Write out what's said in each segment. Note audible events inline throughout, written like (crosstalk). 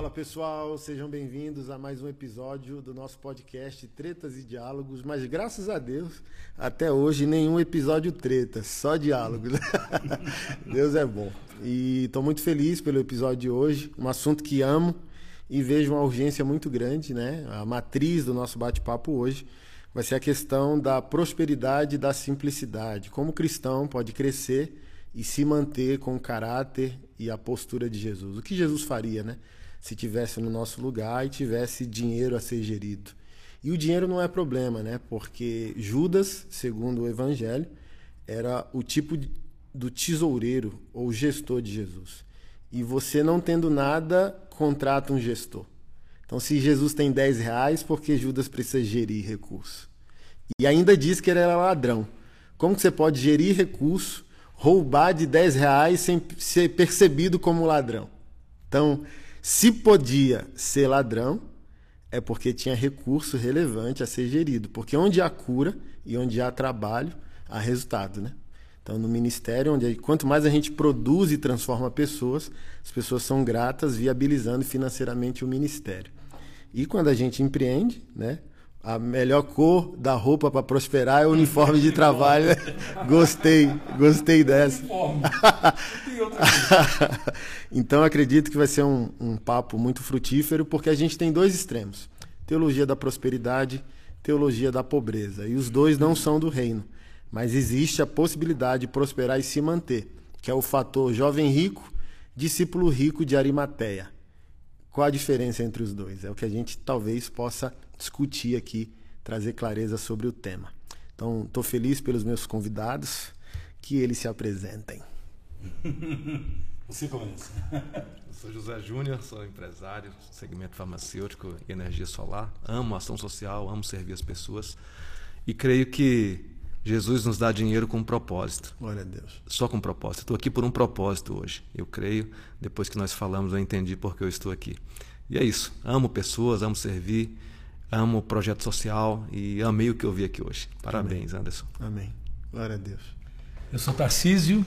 Fala pessoal, sejam bem-vindos a mais um episódio do nosso podcast Tretas e Diálogos. Mas graças a Deus, até hoje nenhum episódio treta, só diálogos. (laughs) Deus é bom. E estou muito feliz pelo episódio de hoje, um assunto que amo e vejo uma urgência muito grande, né? A matriz do nosso bate-papo hoje vai ser a questão da prosperidade e da simplicidade. Como o cristão pode crescer e se manter com o caráter e a postura de Jesus. O que Jesus faria, né? Se tivesse no nosso lugar e tivesse dinheiro a ser gerido. E o dinheiro não é problema, né? Porque Judas, segundo o Evangelho, era o tipo do tesoureiro ou gestor de Jesus. E você não tendo nada, contrata um gestor. Então, se Jesus tem 10 reais, por que Judas precisa gerir recurso? E ainda diz que ele era ladrão. Como que você pode gerir recurso, roubar de 10 reais sem ser percebido como ladrão? Então, se podia ser ladrão, é porque tinha recurso relevante a ser gerido. Porque onde há cura e onde há trabalho, há resultado, né? Então, no ministério, onde quanto mais a gente produz e transforma pessoas, as pessoas são gratas, viabilizando financeiramente o ministério. E quando a gente empreende, né? A melhor cor da roupa para prosperar é o uniforme de trabalho. (laughs) gostei, gostei dessa. (laughs) então acredito que vai ser um, um papo muito frutífero, porque a gente tem dois extremos: teologia da prosperidade, teologia da pobreza. E os dois não são do reino. Mas existe a possibilidade de prosperar e se manter, que é o fator jovem rico, discípulo rico de Arimateia. Qual a diferença entre os dois? É o que a gente talvez possa discutir aqui, trazer clareza sobre o tema. Então, estou feliz pelos meus convidados, que eles se apresentem. (laughs) Você começa. Eu sou José Júnior, sou empresário, segmento farmacêutico e energia solar. Amo ação social, amo servir as pessoas. E creio que Jesus nos dá dinheiro com um propósito. Glória a Deus. Só com um propósito. Estou aqui por um propósito hoje. Eu creio, depois que nós falamos, eu entendi por que eu estou aqui. E é isso. Amo pessoas, amo servir, amo o projeto social e amei o que eu vi aqui hoje. Parabéns, Amém. Anderson. Amém. Glória a Deus. Eu sou Tarcísio,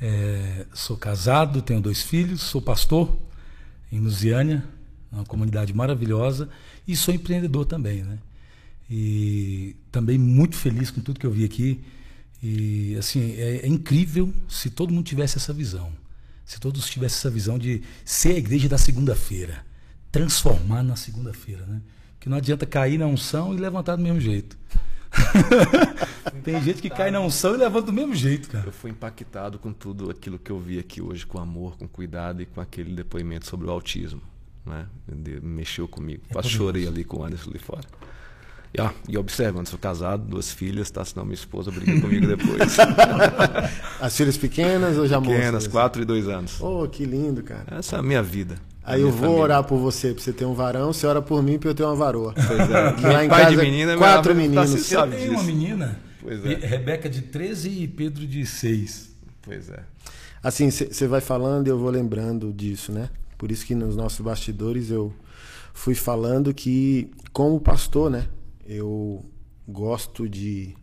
é, sou casado, tenho dois filhos, sou pastor em Lusiânia, uma comunidade maravilhosa, e sou empreendedor também, né? E também muito feliz com tudo que eu vi aqui. E assim, é, é incrível se todo mundo tivesse essa visão. Se todos tivessem essa visão de ser a igreja da segunda-feira, transformar na segunda-feira, né? Que não adianta cair na unção e levantar do mesmo jeito. (laughs) Tem gente que cai na unção e levanta do mesmo jeito, cara. Eu fui impactado com tudo aquilo que eu vi aqui hoje, com amor, com cuidado e com aquele depoimento sobre o autismo. Né? Mexeu comigo. É Quase chorei ali com o Anderson ali fora. E, ó, e observa, casado, duas filhas, tá? Senão minha esposa briga comigo depois. (laughs) As filhas pequenas ou já Pequenas, moças? quatro e dois anos. Oh, que lindo, cara. Essa é a minha vida. Aí eu vou família. orar por você, pra você ter um varão, você ora por mim pra eu ter uma varoa. Pois é. lá em pai casa, de menina, quatro meninos. Tá você tem uma menina, pois é. Rebeca de 13 e Pedro de 6. Pois é. Assim, você vai falando e eu vou lembrando disso, né? Por isso que nos nossos bastidores eu fui falando que, como pastor, né? eu gosto de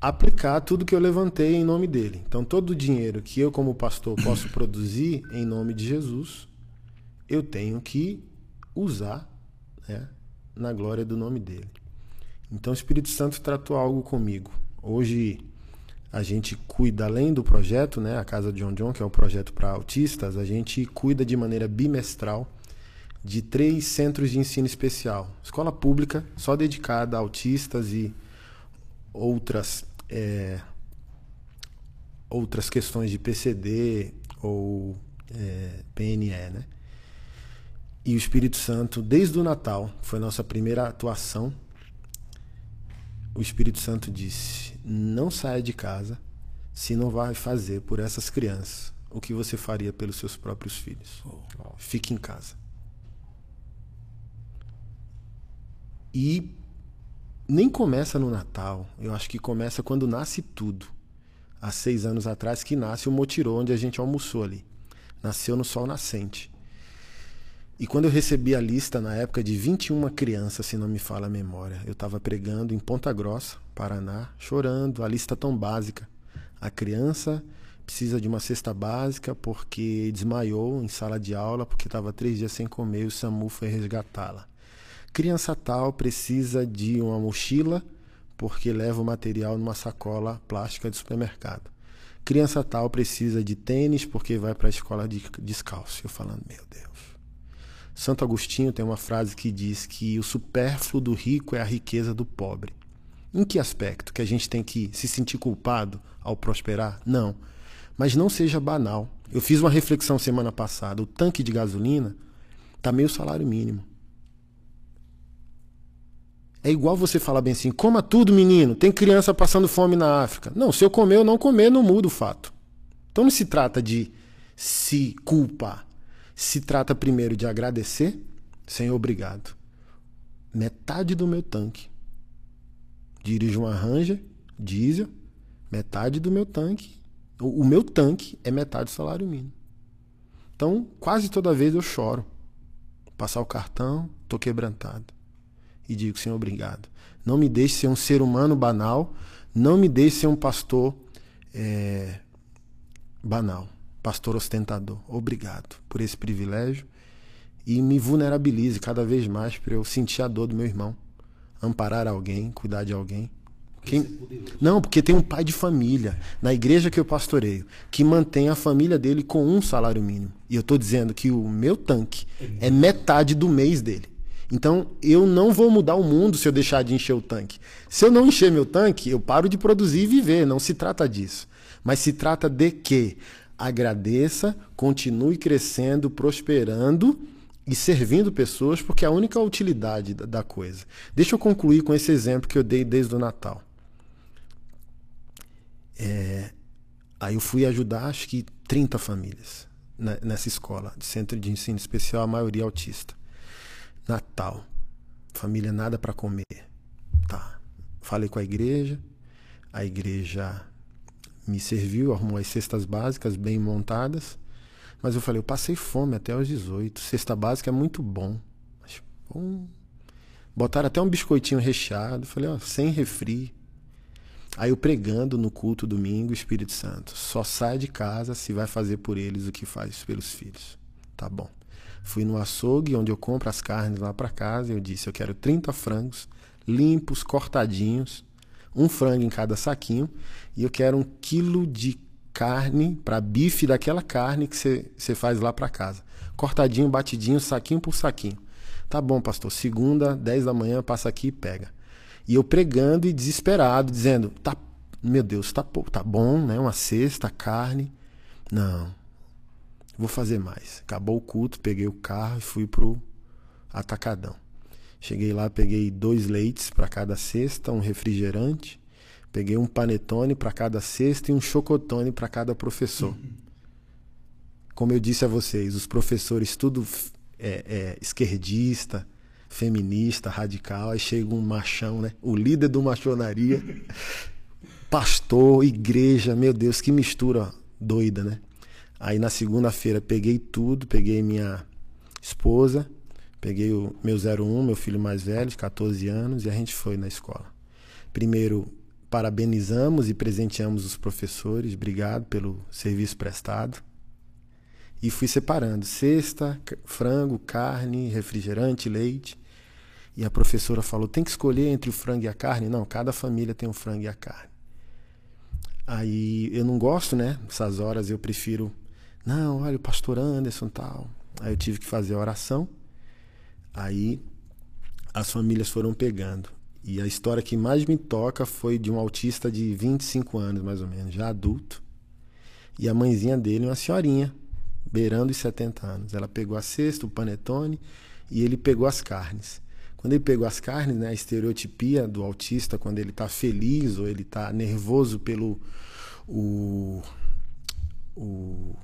aplicar tudo que eu levantei em nome dele. Então, todo o dinheiro que eu, como pastor, posso produzir em nome de Jesus, eu tenho que usar né, na glória do nome dele. Então, o Espírito Santo tratou algo comigo. Hoje, a gente cuida, além do projeto, né, a Casa John John, que é o projeto para autistas, a gente cuida de maneira bimestral de três centros de ensino especial. Escola pública, só dedicada a autistas e outras, é, outras questões de PCD ou é, PNE, né? E o Espírito Santo, desde o Natal, foi nossa primeira atuação. O Espírito Santo disse: Não saia de casa se não vai fazer por essas crianças o que você faria pelos seus próprios filhos. Fique em casa. E nem começa no Natal. Eu acho que começa quando nasce tudo. Há seis anos atrás que nasce o Motirô, onde a gente almoçou ali. Nasceu no sol nascente. E quando eu recebi a lista, na época, de 21 crianças, se não me fala a memória, eu estava pregando em Ponta Grossa, Paraná, chorando, a lista tão básica. A criança precisa de uma cesta básica porque desmaiou em sala de aula porque estava três dias sem comer e o SAMU foi resgatá-la. Criança tal precisa de uma mochila porque leva o material numa sacola plástica de supermercado. Criança tal precisa de tênis porque vai para a escola de descalço. Eu falando, meu Deus. Santo Agostinho tem uma frase que diz que o supérfluo do rico é a riqueza do pobre. Em que aspecto? Que a gente tem que se sentir culpado ao prosperar? Não. Mas não seja banal. Eu fiz uma reflexão semana passada. O tanque de gasolina está meio salário mínimo. É igual você falar bem assim, coma tudo, menino. Tem criança passando fome na África. Não, se eu comer ou não comer, não muda o fato. Então não se trata de se culpar. Se trata primeiro de agradecer, sem obrigado. Metade do meu tanque. Dirijo uma Ranger diesel, metade do meu tanque. O, o meu tanque é metade do salário mínimo. Então, quase toda vez eu choro. Passar o cartão, tô quebrantado e digo, Senhor, obrigado. Não me deixe ser um ser humano banal, não me deixe ser um pastor é, banal, pastor ostentador. Obrigado por esse privilégio e me vulnerabilize cada vez mais para eu sentir a dor do meu irmão, amparar alguém, cuidar de alguém. Quem... Não, porque tem um pai de família na igreja que eu pastoreio que mantém a família dele com um salário mínimo. E eu estou dizendo que o meu tanque é metade do mês dele. Então, eu não vou mudar o mundo se eu deixar de encher o tanque. Se eu não encher meu tanque, eu paro de produzir e viver. Não se trata disso. Mas se trata de que agradeça, continue crescendo, prosperando e servindo pessoas, porque é a única utilidade da coisa. Deixa eu concluir com esse exemplo que eu dei desde o Natal. É, aí eu fui ajudar, acho que 30 famílias nessa escola de centro de ensino especial, a maioria autista. Natal. Família nada para comer. Tá. Falei com a igreja. A igreja me serviu, arrumou as cestas básicas bem montadas. Mas eu falei, eu passei fome até aos 18. Cesta básica é muito bom. Mas, bom. Botaram até um biscoitinho recheado. Falei, ó, sem refri. Aí eu pregando no culto domingo, Espírito Santo. Só sai de casa se vai fazer por eles o que faz pelos filhos. Tá bom. Fui no açougue onde eu compro as carnes lá para casa e eu disse: eu quero 30 frangos limpos, cortadinhos, um frango em cada saquinho e eu quero um quilo de carne para bife daquela carne que você faz lá para casa. Cortadinho, batidinho, saquinho por saquinho. Tá bom, pastor. Segunda, 10 da manhã, passa aqui e pega. E eu pregando e desesperado, dizendo: tá, meu Deus, tá, tá bom, né? Uma cesta, carne. Não, vou fazer mais. Acabou o culto, peguei o carro e fui pro atacadão. Cheguei lá, peguei dois leites para cada cesta, um refrigerante, peguei um panetone para cada cesta e um chocotone para cada professor. Como eu disse a vocês, os professores tudo é, é, esquerdista, feminista, radical, aí chega um machão, né? O líder do machonaria, (laughs) pastor, igreja, meu Deus, que mistura doida, né? Aí na segunda-feira peguei tudo, peguei minha esposa, peguei o meu 01, meu filho mais velho, de 14 anos, e a gente foi na escola. Primeiro, parabenizamos e presenteamos os professores, obrigado pelo serviço prestado. E fui separando: cesta, frango, carne, refrigerante, leite. E a professora falou: tem que escolher entre o frango e a carne? Não, cada família tem o frango e a carne. Aí eu não gosto, né? Nessas horas eu prefiro não, olha, o pastor Anderson tal. Aí eu tive que fazer a oração. Aí as famílias foram pegando. E a história que mais me toca foi de um autista de 25 anos, mais ou menos, já adulto. E a mãezinha dele, uma senhorinha, beirando os 70 anos. Ela pegou a cesta, o panetone, e ele pegou as carnes. Quando ele pegou as carnes, né, a estereotipia do autista, quando ele está feliz ou ele está nervoso pelo o, o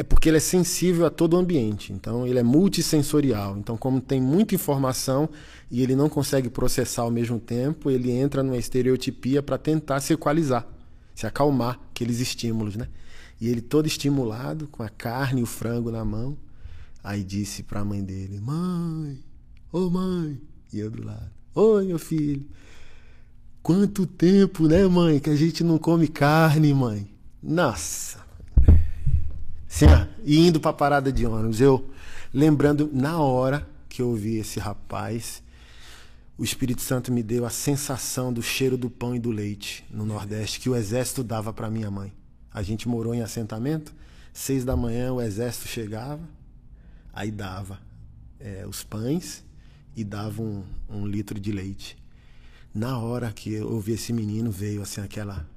é porque ele é sensível a todo o ambiente. Então, ele é multissensorial. Então, como tem muita informação e ele não consegue processar ao mesmo tempo, ele entra numa estereotipia para tentar se equalizar, se acalmar aqueles estímulos, né? E ele todo estimulado, com a carne e o frango na mão, aí disse para a mãe dele: "Mãe, ô oh mãe", e eu do lado: "Oi, meu filho. Quanto tempo, né, mãe, que a gente não come carne, mãe? Nossa. Sim, e indo para a parada de ônibus, eu lembrando na hora que eu ouvi esse rapaz, o Espírito Santo me deu a sensação do cheiro do pão e do leite no Nordeste que o exército dava para minha mãe. A gente morou em assentamento, seis da manhã o exército chegava, aí dava é, os pães e dava um, um litro de leite. Na hora que eu ouvi esse menino, veio assim aquela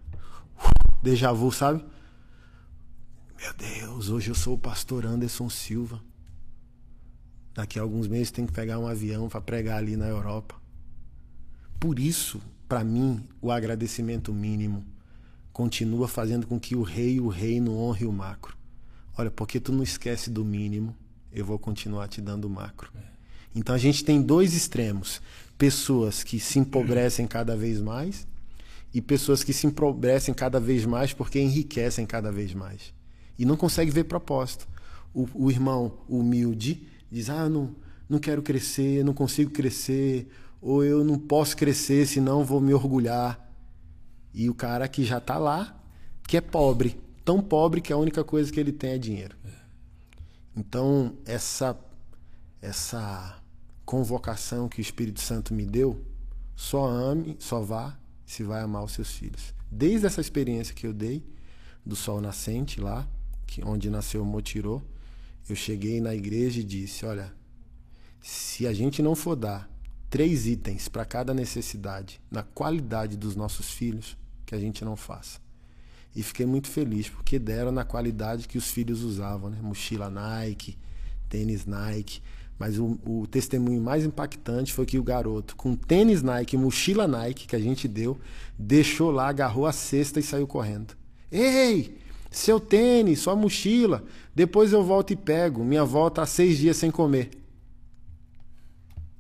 déjà vu, sabe? Meu Deus, hoje eu sou o pastor Anderson Silva. Daqui a alguns meses tem que pegar um avião para pregar ali na Europa. Por isso, para mim, o agradecimento mínimo continua fazendo com que o rei e o reino honre o macro. Olha, porque tu não esquece do mínimo, eu vou continuar te dando o macro. Então a gente tem dois extremos: pessoas que se empobrecem cada vez mais e pessoas que se empobrecem cada vez mais porque enriquecem cada vez mais e não consegue ver propósito. O, o irmão humilde diz: Ah, não, não quero crescer, não consigo crescer, ou eu não posso crescer, senão vou me orgulhar. E o cara que já está lá, que é pobre, tão pobre que a única coisa que ele tem é dinheiro. Então, essa, essa convocação que o Espírito Santo me deu, só ame, só vá se vai amar os seus filhos. Desde essa experiência que eu dei, do sol nascente lá, que, onde nasceu o Motirô, eu cheguei na igreja e disse: Olha, se a gente não for dar três itens para cada necessidade, na qualidade dos nossos filhos, que a gente não faça. E fiquei muito feliz, porque deram na qualidade que os filhos usavam, né? Mochila Nike, tênis Nike. Mas o, o, testemunho mais impactante foi que o garoto, com tênis Nike, mochila Nike que a gente deu, deixou lá, agarrou a cesta e saiu correndo. Ei, seu tênis, sua mochila. Depois eu volto e pego. Minha volta há seis dias sem comer.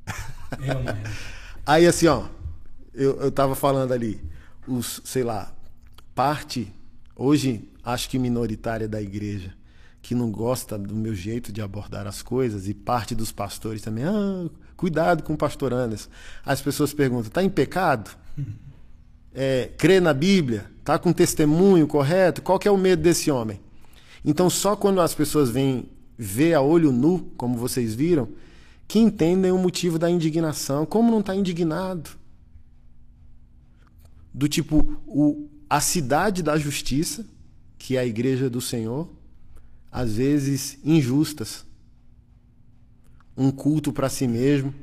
(laughs) Aí assim, ó, eu, eu tava falando ali, os, sei lá, parte, hoje acho que minoritária da igreja, que não gosta do meu jeito de abordar as coisas, e parte dos pastores também, ah, cuidado com o pastor Anderson. As pessoas perguntam, tá em pecado? (laughs) É, crê na Bíblia? Tá com testemunho correto? Qual que é o medo desse homem? Então, só quando as pessoas vêm ver a olho nu, como vocês viram, que entendem o motivo da indignação. Como não está indignado? Do tipo, o, a cidade da justiça, que é a igreja do Senhor, às vezes injustas. Um culto para si mesmo,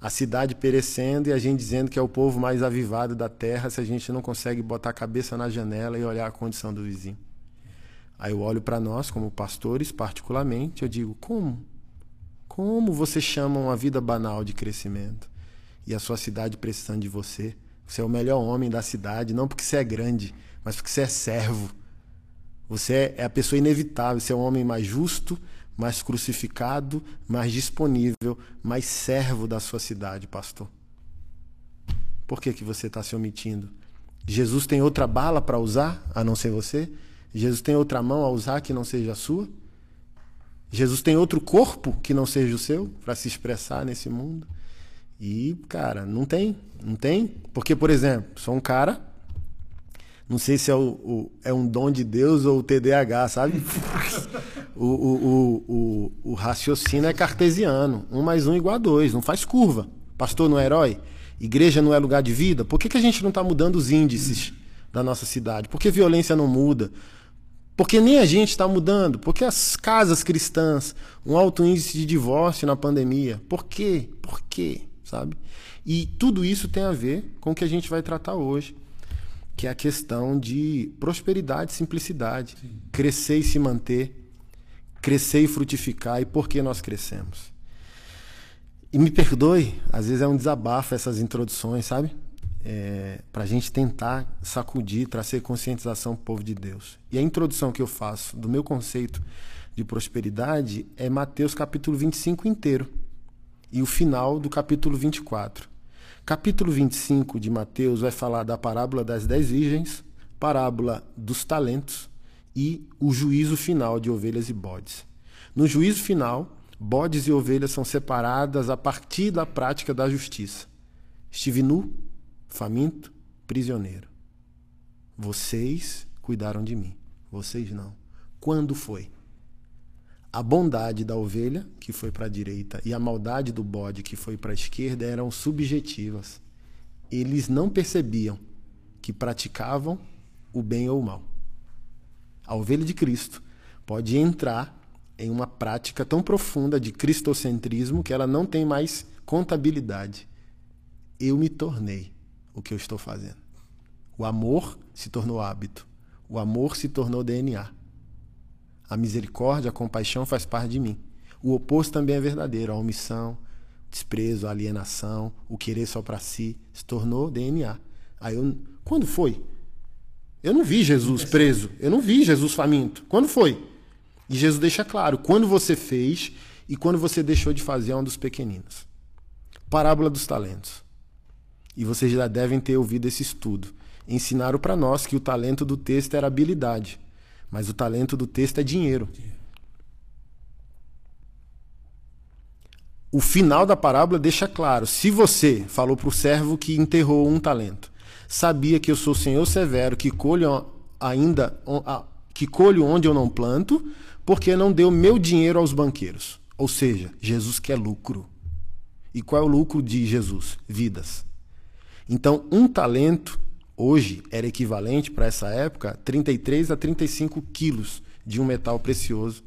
a cidade perecendo e a gente dizendo que é o povo mais avivado da terra se a gente não consegue botar a cabeça na janela e olhar a condição do vizinho. Aí eu olho para nós, como pastores, particularmente, eu digo: como? Como você chama uma vida banal de crescimento e a sua cidade precisando de você? Você é o melhor homem da cidade, não porque você é grande, mas porque você é servo. Você é a pessoa inevitável, você é um homem mais justo, mais crucificado, mais disponível, mais servo da sua cidade, pastor. Por que, que você está se omitindo? Jesus tem outra bala para usar a não ser você? Jesus tem outra mão a usar que não seja a sua? Jesus tem outro corpo que não seja o seu para se expressar nesse mundo? E, cara, não tem. Não tem. Porque, por exemplo, sou um cara. Não sei se é, o, o é um dom de Deus ou o TDAH, sabe? (laughs) o, o, o, o, raciocínio é cartesiano. Um mais um igual a dois. Não faz curva. Pastor não é herói? Igreja não é lugar de vida? Por que, que a gente não está mudando os índices da nossa cidade? Por que violência não muda? Porque nem a gente está mudando. Porque as casas cristãs, um alto índice de divórcio na pandemia. Por quê? Por quê? Sabe? E tudo isso tem a ver com o que a gente vai tratar hoje, que é a questão de prosperidade, simplicidade, Sim. crescer e se manter, crescer e frutificar e por que nós crescemos. E me perdoe, às vezes é um desabafo essas introduções, sabe? É, para a gente tentar sacudir, trazer conscientização para o povo de Deus. E a introdução que eu faço do meu conceito de prosperidade é Mateus capítulo 25 inteiro e o final do capítulo 24. Capítulo 25 de Mateus vai falar da parábola das dez virgens, parábola dos talentos e o juízo final de ovelhas e bodes. No juízo final, bodes e ovelhas são separadas a partir da prática da justiça. Estive nu, faminto, prisioneiro. Vocês cuidaram de mim, vocês não. Quando foi? A bondade da ovelha, que foi para a direita, e a maldade do bode, que foi para a esquerda, eram subjetivas. Eles não percebiam que praticavam o bem ou o mal. A ovelha de Cristo pode entrar em uma prática tão profunda de cristocentrismo que ela não tem mais contabilidade. Eu me tornei o que eu estou fazendo. O amor se tornou hábito. O amor se tornou DNA. A misericórdia, a compaixão faz parte de mim. O oposto também é verdadeiro. A omissão, desprezo, a alienação, o querer só para si, se tornou DNA. Aí eu, quando foi? Eu não vi Jesus preso. Eu não vi Jesus faminto. Quando foi? E Jesus deixa claro quando você fez e quando você deixou de fazer é um dos pequeninos. Parábola dos talentos. E vocês já devem ter ouvido esse estudo. Ensinaram para nós que o talento do texto era habilidade. Mas o talento do texto é dinheiro. O final da parábola deixa claro: se você falou para o servo que enterrou um talento, sabia que eu sou o Senhor severo, que colho ainda que colho onde eu não planto, porque não deu meu dinheiro aos banqueiros. Ou seja, Jesus quer lucro. E qual é o lucro de Jesus? Vidas. Então, um talento hoje era equivalente para essa época 33 a 35 quilos de um metal precioso.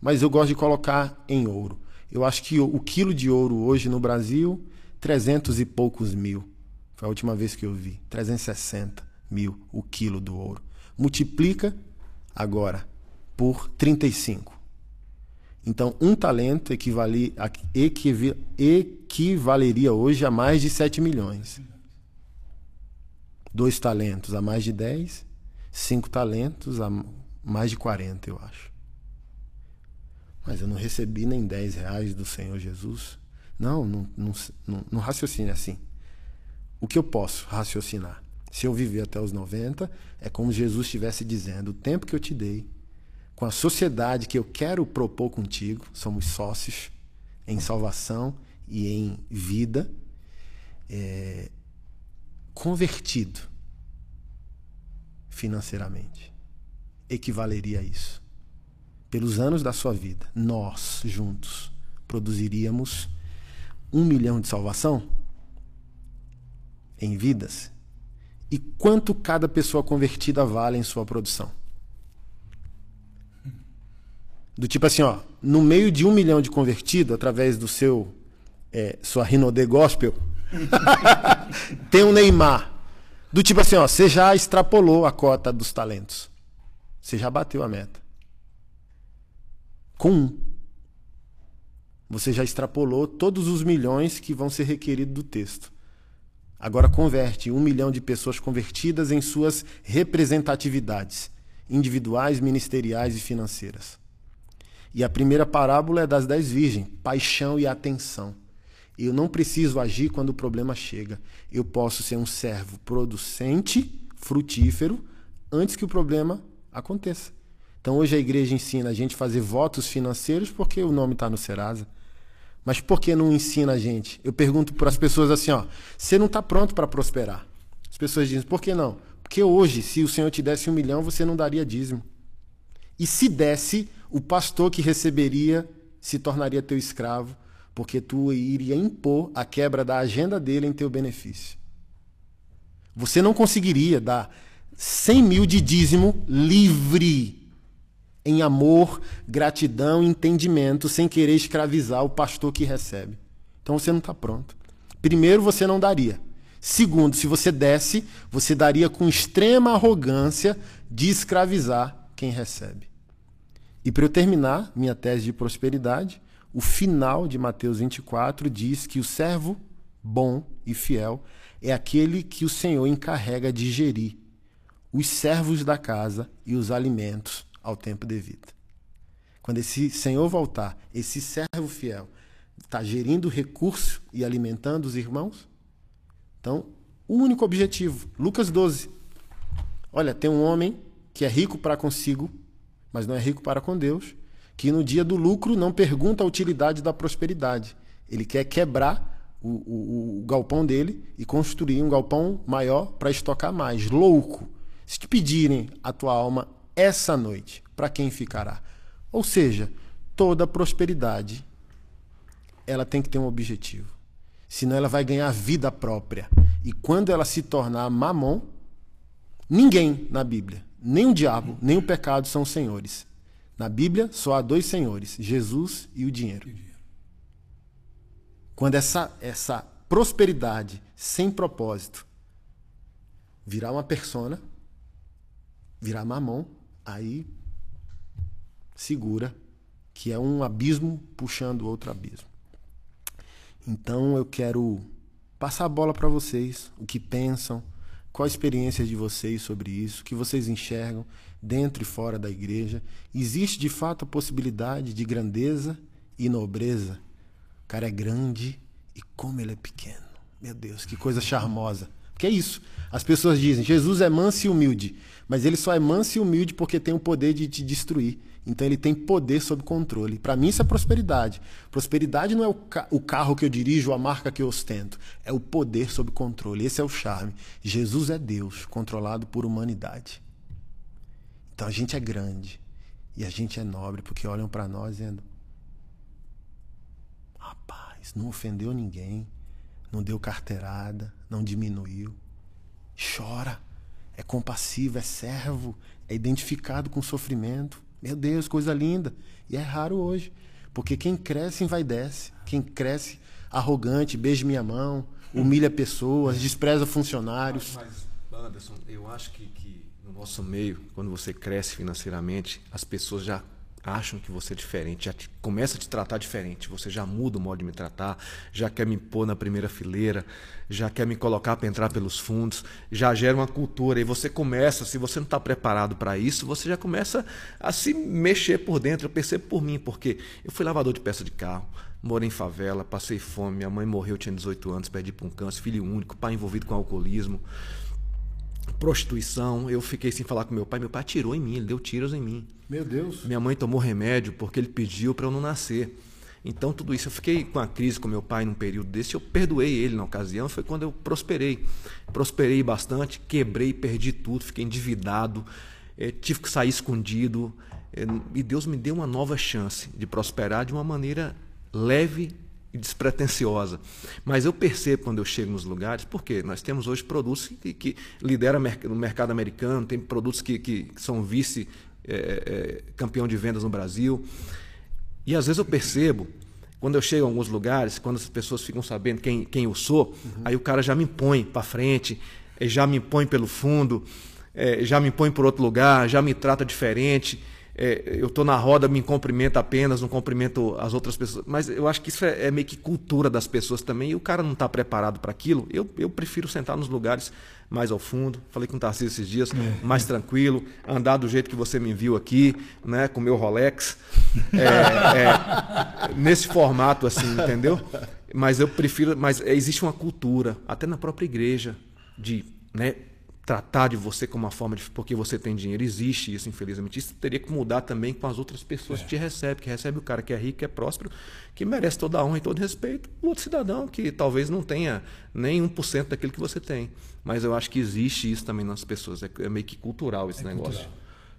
Mas eu gosto de colocar em ouro. Eu acho que o quilo de ouro hoje no Brasil, 300 e poucos mil. Foi a última vez que eu vi. 360 mil o quilo do ouro. Multiplica agora por 35. Então, um talento equivale, equivaleria hoje a mais de 7 milhões dois talentos a mais de 10, cinco talentos a mais de 40, eu acho. Mas eu não recebi nem 10 reais do Senhor Jesus. Não, não, não, não, não raciocine assim. O que eu posso raciocinar? Se eu viver até os 90, é como Jesus estivesse dizendo: o tempo que eu te dei, com a sociedade que eu quero propor contigo, somos sócios em salvação e em vida, é, convertido financeiramente. Equivaleria a isso. Pelos anos da sua vida, nós juntos produziríamos um milhão de salvação em vidas? E quanto cada pessoa convertida vale em sua produção? Do tipo assim, ó, no meio de um milhão de convertido, através do seu é, sua Rinode Gospel, (laughs) tem um Neymar. Do tipo assim, ó, você já extrapolou a cota dos talentos. Você já bateu a meta. Com um. Você já extrapolou todos os milhões que vão ser requeridos do texto. Agora converte um milhão de pessoas convertidas em suas representatividades individuais, ministeriais e financeiras. E a primeira parábola é das dez virgens, paixão e atenção. Eu não preciso agir quando o problema chega. Eu posso ser um servo producente, frutífero, antes que o problema aconteça. Então hoje a igreja ensina a gente a fazer votos financeiros porque o nome está no Serasa. Mas por que não ensina a gente? Eu pergunto para as pessoas assim, ó, você não está pronto para prosperar. As pessoas dizem, por que não? Porque hoje, se o Senhor te desse um milhão, você não daria dízimo. E se desse, o pastor que receberia se tornaria teu escravo porque tu iria impor a quebra da agenda dele em teu benefício. Você não conseguiria dar 100 mil de dízimo livre, em amor, gratidão entendimento, sem querer escravizar o pastor que recebe. Então você não está pronto. Primeiro, você não daria. Segundo, se você desse, você daria com extrema arrogância de escravizar quem recebe. E para eu terminar minha tese de prosperidade, o final de Mateus 24 diz que o servo bom e fiel é aquele que o Senhor encarrega de gerir os servos da casa e os alimentos ao tempo devido. Quando esse Senhor voltar, esse servo fiel está gerindo recurso e alimentando os irmãos? Então, o único objetivo, Lucas 12. Olha, tem um homem que é rico para consigo, mas não é rico para com Deus que no dia do lucro não pergunta a utilidade da prosperidade. Ele quer quebrar o, o, o galpão dele e construir um galpão maior para estocar mais. Louco! Se te pedirem a tua alma essa noite, para quem ficará? Ou seja, toda prosperidade ela tem que ter um objetivo. Senão ela vai ganhar vida própria. E quando ela se tornar mamon, ninguém na Bíblia, nem o diabo, nem o pecado são senhores. Na Bíblia só há dois senhores, Jesus e o dinheiro. Quando essa, essa prosperidade sem propósito virar uma persona, virar mamão, aí segura que é um abismo puxando outro abismo. Então eu quero passar a bola para vocês, o que pensam, qual a experiência de vocês sobre isso, o que vocês enxergam dentro e fora da igreja. Existe de fato a possibilidade de grandeza e nobreza. O cara é grande e como ele é pequeno. Meu Deus, que coisa charmosa. Porque é isso. As pessoas dizem: Jesus é manso e humilde. Mas ele só é manso e humilde porque tem o poder de te destruir. Então ele tem poder sob controle. Para mim isso é prosperidade. Prosperidade não é o, ca o, carro que eu dirijo, a marca que eu ostento. É o poder sob controle. Esse é o charme. Jesus é Deus, controlado por humanidade. Então a gente é grande e a gente é nobre porque olham para nós dizendo: rapaz, não ofendeu ninguém, não deu carteirada, não diminuiu. Chora, é compassivo, é servo, é identificado com o sofrimento meu Deus, coisa linda. E é raro hoje. Porque quem cresce envaidece. Quem cresce arrogante, beija minha mão, humilha pessoas, despreza funcionários. Mas, mas Anderson, eu acho que, que no nosso meio, quando você cresce financeiramente, as pessoas já acham que você é diferente, já te, começa a te tratar diferente, você já muda o modo de me tratar, já quer me pôr na primeira fileira, já quer me colocar para entrar pelos fundos, já gera uma cultura e você começa, se você não está preparado para isso, você já começa a se mexer por dentro. Eu percebo por mim, porque eu fui lavador de peça de carro, morei em favela, passei fome, minha mãe morreu, tinha 18 anos, perdi para um câncer, filho único, pai envolvido com alcoolismo prostituição. Eu fiquei sem falar com meu pai. Meu pai atirou em mim, ele deu tiros em mim. Meu Deus. Minha mãe tomou remédio porque ele pediu para eu não nascer. Então, tudo isso. Eu fiquei com a crise com meu pai num período desse. Eu perdoei ele na ocasião. Foi quando eu prosperei. Prosperei bastante, quebrei, perdi tudo, fiquei endividado, eh, tive que sair escondido. Eh, e Deus me deu uma nova chance de prosperar de uma maneira leve e despretensiosa. Mas eu percebo quando eu chego nos lugares, porque nós temos hoje produtos que, que lideram no mercado americano, tem produtos que, que são vice é, é, campeão de vendas no Brasil. E às vezes eu percebo, quando eu chego em alguns lugares, quando as pessoas ficam sabendo quem, quem eu sou, uhum. aí o cara já me põe para frente, já me põe pelo fundo, é, já me põe por outro lugar, já me trata diferente é, eu estou na roda, me cumprimento apenas, não cumprimento as outras pessoas. Mas eu acho que isso é, é meio que cultura das pessoas também, e o cara não está preparado para aquilo. Eu, eu prefiro sentar nos lugares mais ao fundo. Falei com o Tarcísio esses dias, é. mais tranquilo, andar do jeito que você me viu aqui, né, com o meu Rolex. É, (laughs) é, nesse formato assim, entendeu? Mas eu prefiro. Mas existe uma cultura, até na própria igreja, de. Né, tratar de você como uma forma de porque você tem dinheiro. Existe isso, infelizmente. Isso teria que mudar também com as outras pessoas é. que te recebem, que recebe o cara que é rico, que é próspero, que merece toda a honra e todo respeito. O outro cidadão que talvez não tenha nem 1% daquilo que você tem. Mas eu acho que existe isso também nas pessoas. É, é meio que cultural esse é negócio.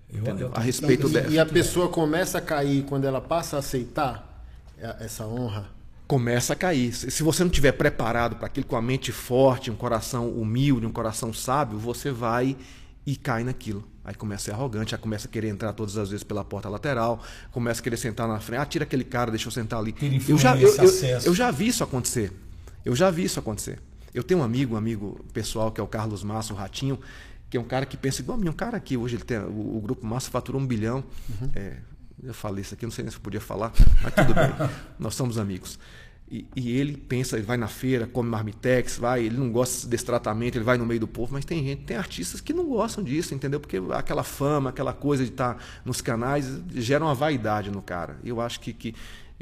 Cultural. Eu, eu, a respeito e, e a pessoa começa a cair quando ela passa a aceitar essa honra começa a cair. Se você não estiver preparado para aquilo com a mente forte, um coração humilde, um coração sábio, você vai e cai naquilo. Aí começa a ser arrogante, aí começa a querer entrar todas as vezes pela porta lateral, começa a querer sentar na frente. Ah, tira aquele cara, deixa eu sentar ali. Eu já, eu, eu, eu já vi isso acontecer. Eu já vi isso acontecer. Eu tenho um amigo, um amigo pessoal, que é o Carlos Massa, o Ratinho, que é um cara que pensa igual a mim. Um cara que hoje ele tem, o, o Grupo Massa faturou um bilhão. Uhum. É, eu falei isso aqui, não sei nem se eu podia falar, mas tudo bem. (laughs) Nós somos amigos. E, e, ele pensa, ele vai na feira, come marmitex, vai, ele não gosta desse tratamento, ele vai no meio do povo, mas tem gente, tem artistas que não gostam disso, entendeu? Porque aquela fama, aquela coisa de estar nos canais gera uma vaidade no cara. E eu acho que, que,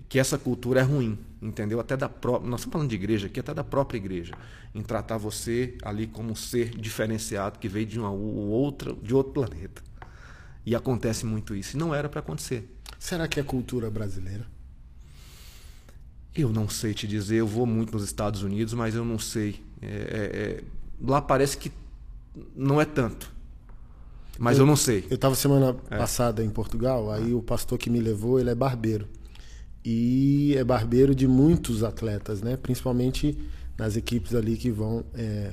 que essa cultura é ruim, entendeu? Até da própria, nós estamos falando de igreja aqui, até da própria igreja, em tratar você ali como um ser diferenciado que veio de uma outra, de outro planeta. E acontece muito isso. E não era para acontecer. Será que é cultura brasileira? Eu não sei te dizer, eu vou muito nos Estados Unidos, mas eu não sei. É, é, é lá parece que não é tanto. Mas eu, eu não sei. Eu estava semana é. passada em Portugal, aí o pastor que me levou, ele é barbeiro. E é barbeiro de muitos atletas, né? Principalmente nas equipes ali que vão, é,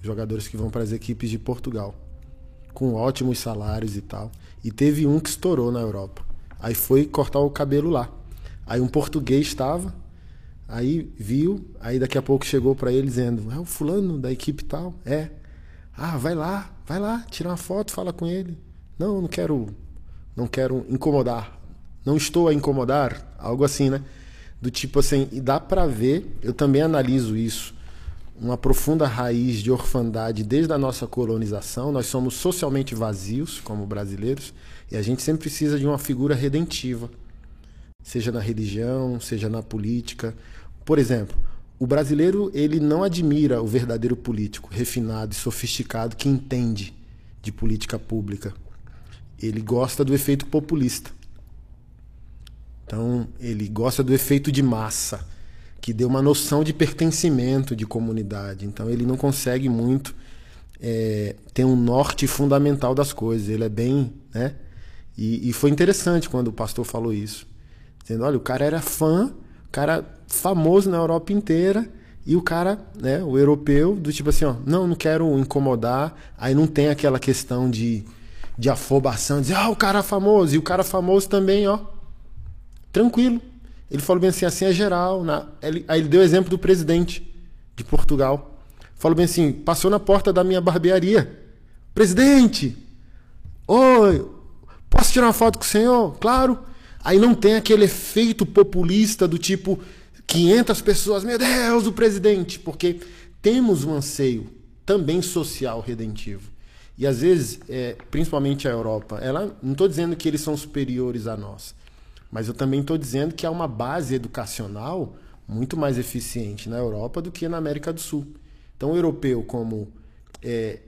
jogadores que vão para as equipes de Portugal, com ótimos salários e tal. E teve um que estourou na Europa. Aí foi cortar o cabelo lá. Aí um português estava, aí viu, aí daqui a pouco chegou para ele dizendo: "É o fulano da equipe tal". É. Ah, vai lá, vai lá, tira uma foto, fala com ele. Não, não quero não quero incomodar. Não estou a incomodar, algo assim, né? Do tipo assim, e dá para ver, eu também analiso isso, uma profunda raiz de orfandade desde a nossa colonização. Nós somos socialmente vazios como brasileiros e a gente sempre precisa de uma figura redentiva, seja na religião, seja na política. Por exemplo, o brasileiro ele não admira o verdadeiro político refinado e sofisticado que entende de política pública. Ele gosta do efeito populista. Então, ele gosta do efeito de massa, que dê uma noção de pertencimento de comunidade. Então, ele não consegue muito é, ter um norte fundamental das coisas. Ele é bem. Né? E, e foi interessante quando o pastor falou isso. Dizendo: olha, o cara era fã cara famoso na Europa inteira e o cara, né, o europeu, do tipo assim, ó, não, não quero incomodar, aí não tem aquela questão de, de afobação, dizer, ah, o cara é famoso, e o cara famoso também, ó, tranquilo. Ele falou bem assim, assim é geral. Na... Ele, aí ele deu o exemplo do presidente de Portugal. Falou bem assim, passou na porta da minha barbearia. Presidente! Oi, posso tirar uma foto com o senhor? Claro. Aí não tem aquele efeito populista do tipo 500 pessoas, meu Deus, o presidente, porque temos um anseio também social redentivo. E às vezes, é, principalmente a Europa, ela, não estou dizendo que eles são superiores a nós, mas eu também estou dizendo que há uma base educacional muito mais eficiente na Europa do que na América do Sul. Então, o europeu, como é,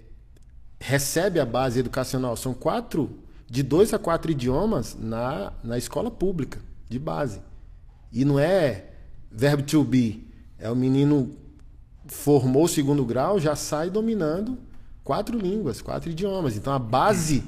recebe a base educacional, são quatro de dois a quatro idiomas na, na escola pública, de base. E não é verbo to be. É o menino formou o segundo grau, já sai dominando quatro línguas, quatro idiomas. Então a base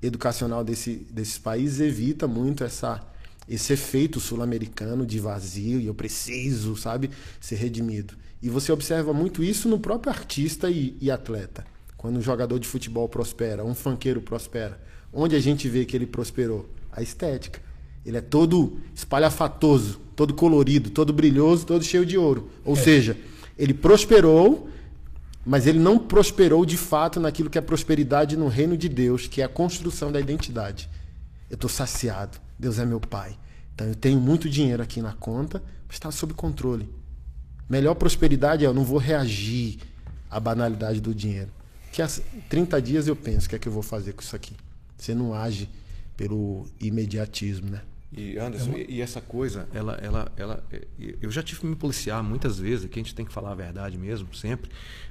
educacional desse, desses países evita muito essa, esse efeito sul-americano de vazio e eu preciso, sabe, ser redimido. E você observa muito isso no próprio artista e, e atleta. Quando um jogador de futebol prospera, um fanqueiro prospera Onde a gente vê que ele prosperou? A estética. Ele é todo espalhafatoso, todo colorido, todo brilhoso, todo cheio de ouro. Ou é. seja, ele prosperou, mas ele não prosperou de fato naquilo que é prosperidade no reino de Deus, que é a construção da identidade. Eu estou saciado. Deus é meu pai. Então eu tenho muito dinheiro aqui na conta, mas está sob controle. Melhor prosperidade é eu não vou reagir à banalidade do dinheiro. Que há 30 dias eu penso, o que é que eu vou fazer com isso aqui? Você não age pelo imediatismo, né? E Anderson, é uma... e essa coisa, ela, ela, ela, eu já tive que me policiar muitas vezes, que a gente tem que falar a verdade mesmo, sempre,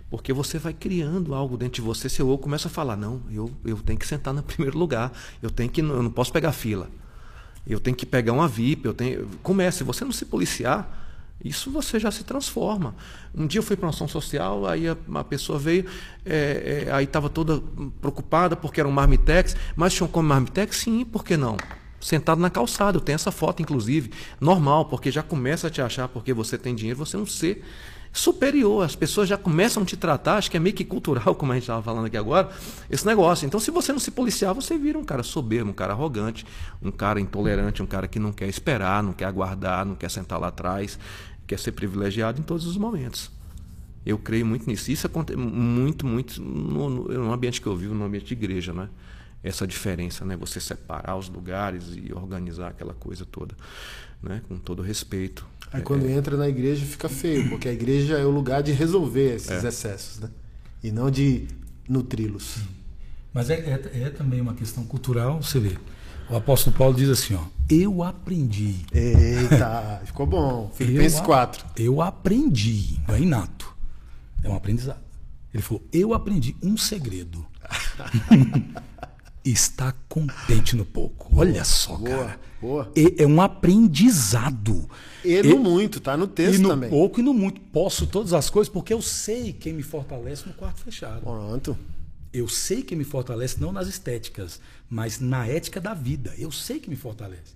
porque você vai criando algo dentro de você, seu eu começa a falar, não, eu, eu tenho que sentar no (laughs) primeiro lugar, eu tenho que, eu não posso pegar fila, eu tenho que pegar uma VIP, eu tenho, comece, você não se policiar, isso você já se transforma. Um dia eu fui para uma ação social, aí a, a pessoa veio, é, é, aí estava toda preocupada porque era um marmitex, mas tinham como marmitex? Sim, por que não? Sentado na calçada, eu tenho essa foto, inclusive, normal, porque já começa a te achar porque você tem dinheiro, você não ser superior. As pessoas já começam a te tratar, acho que é meio que cultural, (laughs) como a gente estava falando aqui agora, esse negócio. Então, se você não se policiar, você vira um cara soberbo, um cara arrogante, um cara intolerante, um cara que não quer esperar, não quer aguardar, não quer sentar lá atrás quer ser privilegiado em todos os momentos. Eu creio muito nisso. Isso acontece muito, muito no, no, ambiente que eu vivo, no ambiente de igreja, né? Essa diferença, né? Você separar os lugares e organizar aquela coisa toda, né? Com todo respeito. Aí é, quando é... entra na igreja fica feio, porque a igreja é o lugar de resolver esses é. excessos, né? E não de nutri-los. Mas é, é, é também uma questão cultural, você vê. O apóstolo Paulo diz assim, ó, eu aprendi. Eita, (laughs) ficou bom. Filipenses eu, 4. Eu aprendi, não é inato. É um aprendizado. Ele falou, eu aprendi um segredo. (laughs) está contente no pouco. Olha só, Boa, cara. boa. É, é um aprendizado. E no muito, tá no texto e no também. pouco e no muito. Posso todas as coisas porque eu sei quem me fortalece no quarto fechado. Pronto. Eu sei que me fortalece não nas estéticas, mas na ética da vida. Eu sei que me fortalece.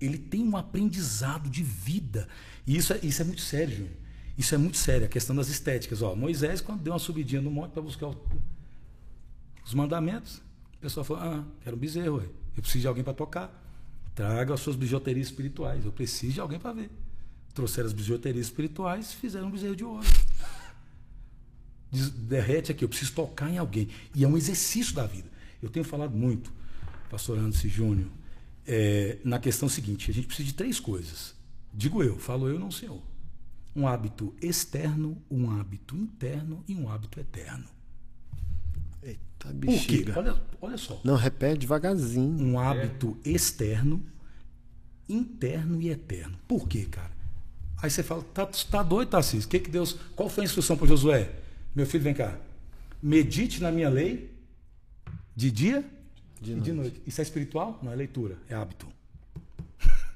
Ele tem um aprendizado de vida. E isso é, isso é muito sério, Júnior. Isso é muito sério, a questão das estéticas. Ó, Moisés, quando deu uma subidinha no monte para buscar o- os mandamentos, o pessoal falou: Ah, quero um bezerro. Eu preciso de alguém para tocar. Traga as suas bijuterias espirituais. Eu preciso de alguém para ver. Trouxeram as bijuterias espirituais fizeram um bezerro de ouro derrete aqui, eu preciso tocar em alguém. E é um exercício da vida. Eu tenho falado muito, pastor Anderson Júnior, é, na questão seguinte: a gente precisa de três coisas. Digo eu, falo eu, não senhor. Um hábito externo, um hábito interno e um hábito eterno. Eita, Por quê? bexiga. Olha, olha só. Não, repete devagarzinho. Um hábito externo, interno e eterno. Por quê, cara? Aí você fala, tá, tá doido, Tarcísio? Que que Deus, qual foi a instrução para Josué? Meu filho, vem cá. Medite na minha lei de dia De e noite. de noite. Isso é espiritual? Não é leitura, é hábito. (laughs)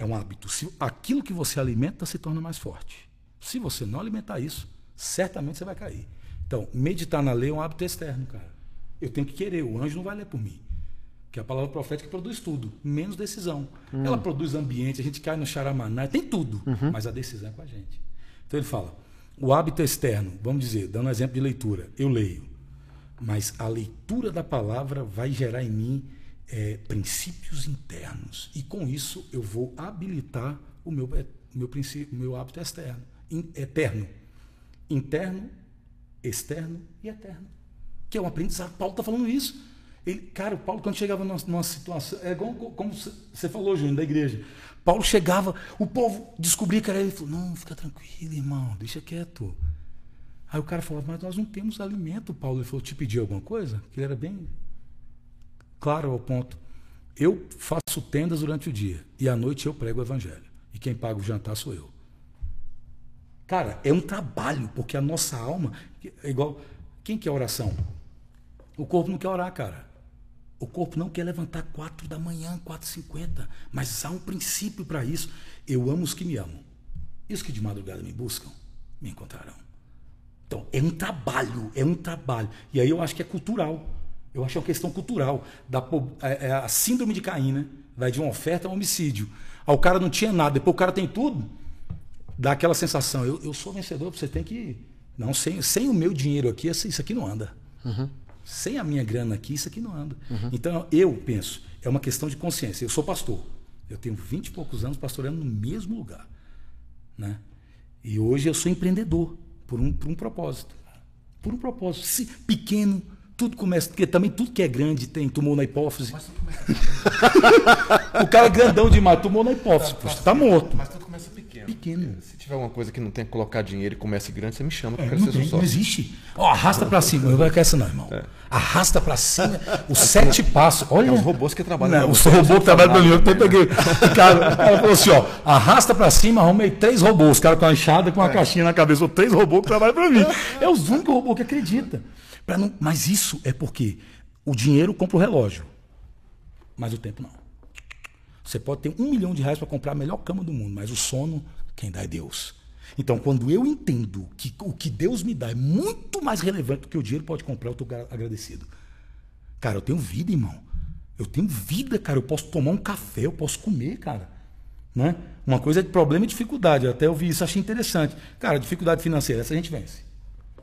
É um hábito. Se aquilo que você alimenta se torna mais forte. Se você não alimentar isso, certamente você vai cair. Então, meditar na lei é um hábito externo, cara. Eu tenho que querer, o anjo não vai ler por mim. Que a palavra profética produz tudo, menos decisão. Ela produz ambiente, a gente cai no charamaná, tem tudo, mas a decisão é com a gente. Então ele fala: o hábito externo, vamos dizer, dando um exemplo de leitura, eu leio, mas a leitura da palavra vai gerar em mim eh, princípios internos. E com isso eu vou habilitar o meu, eh, meu, princípio, meu hábito externo, in- eterno. Interno, externo e eterno. Que é um aprendizado. Paulo está falando isso. Ele, cara, o Paulo, quando chegava numa, numa situação. É igual como você falou, Júnior, da igreja. Paulo chegava, o povo descobria que era ele. Ele falou: Não, fica tranquilo, irmão, deixa quieto. Aí o cara falou: Mas nós não temos alimento, Paulo. Ele falou: Te pedi alguma coisa? Que ele era bem claro ao ponto. Eu faço tendas durante o dia e à noite eu prego o evangelho. E quem paga o jantar sou eu. Cara, é um trabalho, porque a nossa alma é igual. Quem quer oração? O corpo não quer orar, cara. O corpo não quer levantar quatro da manhã, quatro cinquenta. Mas há um princípio para isso. Eu amo os que me amam. E os que de madrugada me buscam, me encontrarão. Então, é um trabalho, é um trabalho. E aí eu acho que é cultural. Eu acho que é uma questão cultural. Da, po- é- é a síndrome de Caim, né? Vai de uma oferta a um homicídio. Aí o cara não tinha nada, depois o cara tem tudo. Dá aquela sensação, eu, eu sou vencedor, você tem que. Não, sem, sem o meu dinheiro aqui, isso aqui não anda. Sem a minha grana aqui, isso aqui não anda. Então, eu penso, é uma questão de consciência. Eu sou pastor. Eu tenho 20 e poucos anos pastoreando no mesmo lugar. Né? E hoje eu sou empreendedor por um, por um propósito. Por um propósito. Pequeno, tudo começa. Porque também tudo que é grande tem tumor na hipófise. Mas tudo começa, (laughs) O cara é grandão demais, tumor na hipófise. Poxa, tá morto. mas tudo começa pequeno. Pequeno. Se tiver alguma coisa que não tem que colocar dinheiro e comece grande, você me chama que eu É, quero não, ser seu tem, não existe. Ó, arrasta pra cima. Não vai com essa, não, irmão. Arrasta pra cima. (laughs) Os sete passos. Olha. É os robôs que trabalham Não, os robôs que trabalham pra fala mim. Eu peguei. O cara, o cara falou assim: ó, arrasta pra cima, arrumei três robôs. Os caras com a enxada, com uma caixinha na cabeça. Três robôs que trabalham pra mim. (laughs) É os únicos robôs que acreditam. Não... Mas isso é porque o dinheiro compra o relógio, mas o tempo não. Você pode ter um milhão de reais para comprar a melhor cama do mundo, mas o sono, quem dá é Deus. Então, quando eu entendo que o que Deus me dá é muito mais relevante do que o dinheiro pode comprar, eu estou agradecido. Cara, eu tenho vida, irmão. Eu tenho vida, cara. Eu posso tomar um café, eu posso comer, cara. Né? Uma coisa é de problema e dificuldade. Eu até ouvi isso, achei interessante. Cara, dificuldade financeira, essa a gente vence.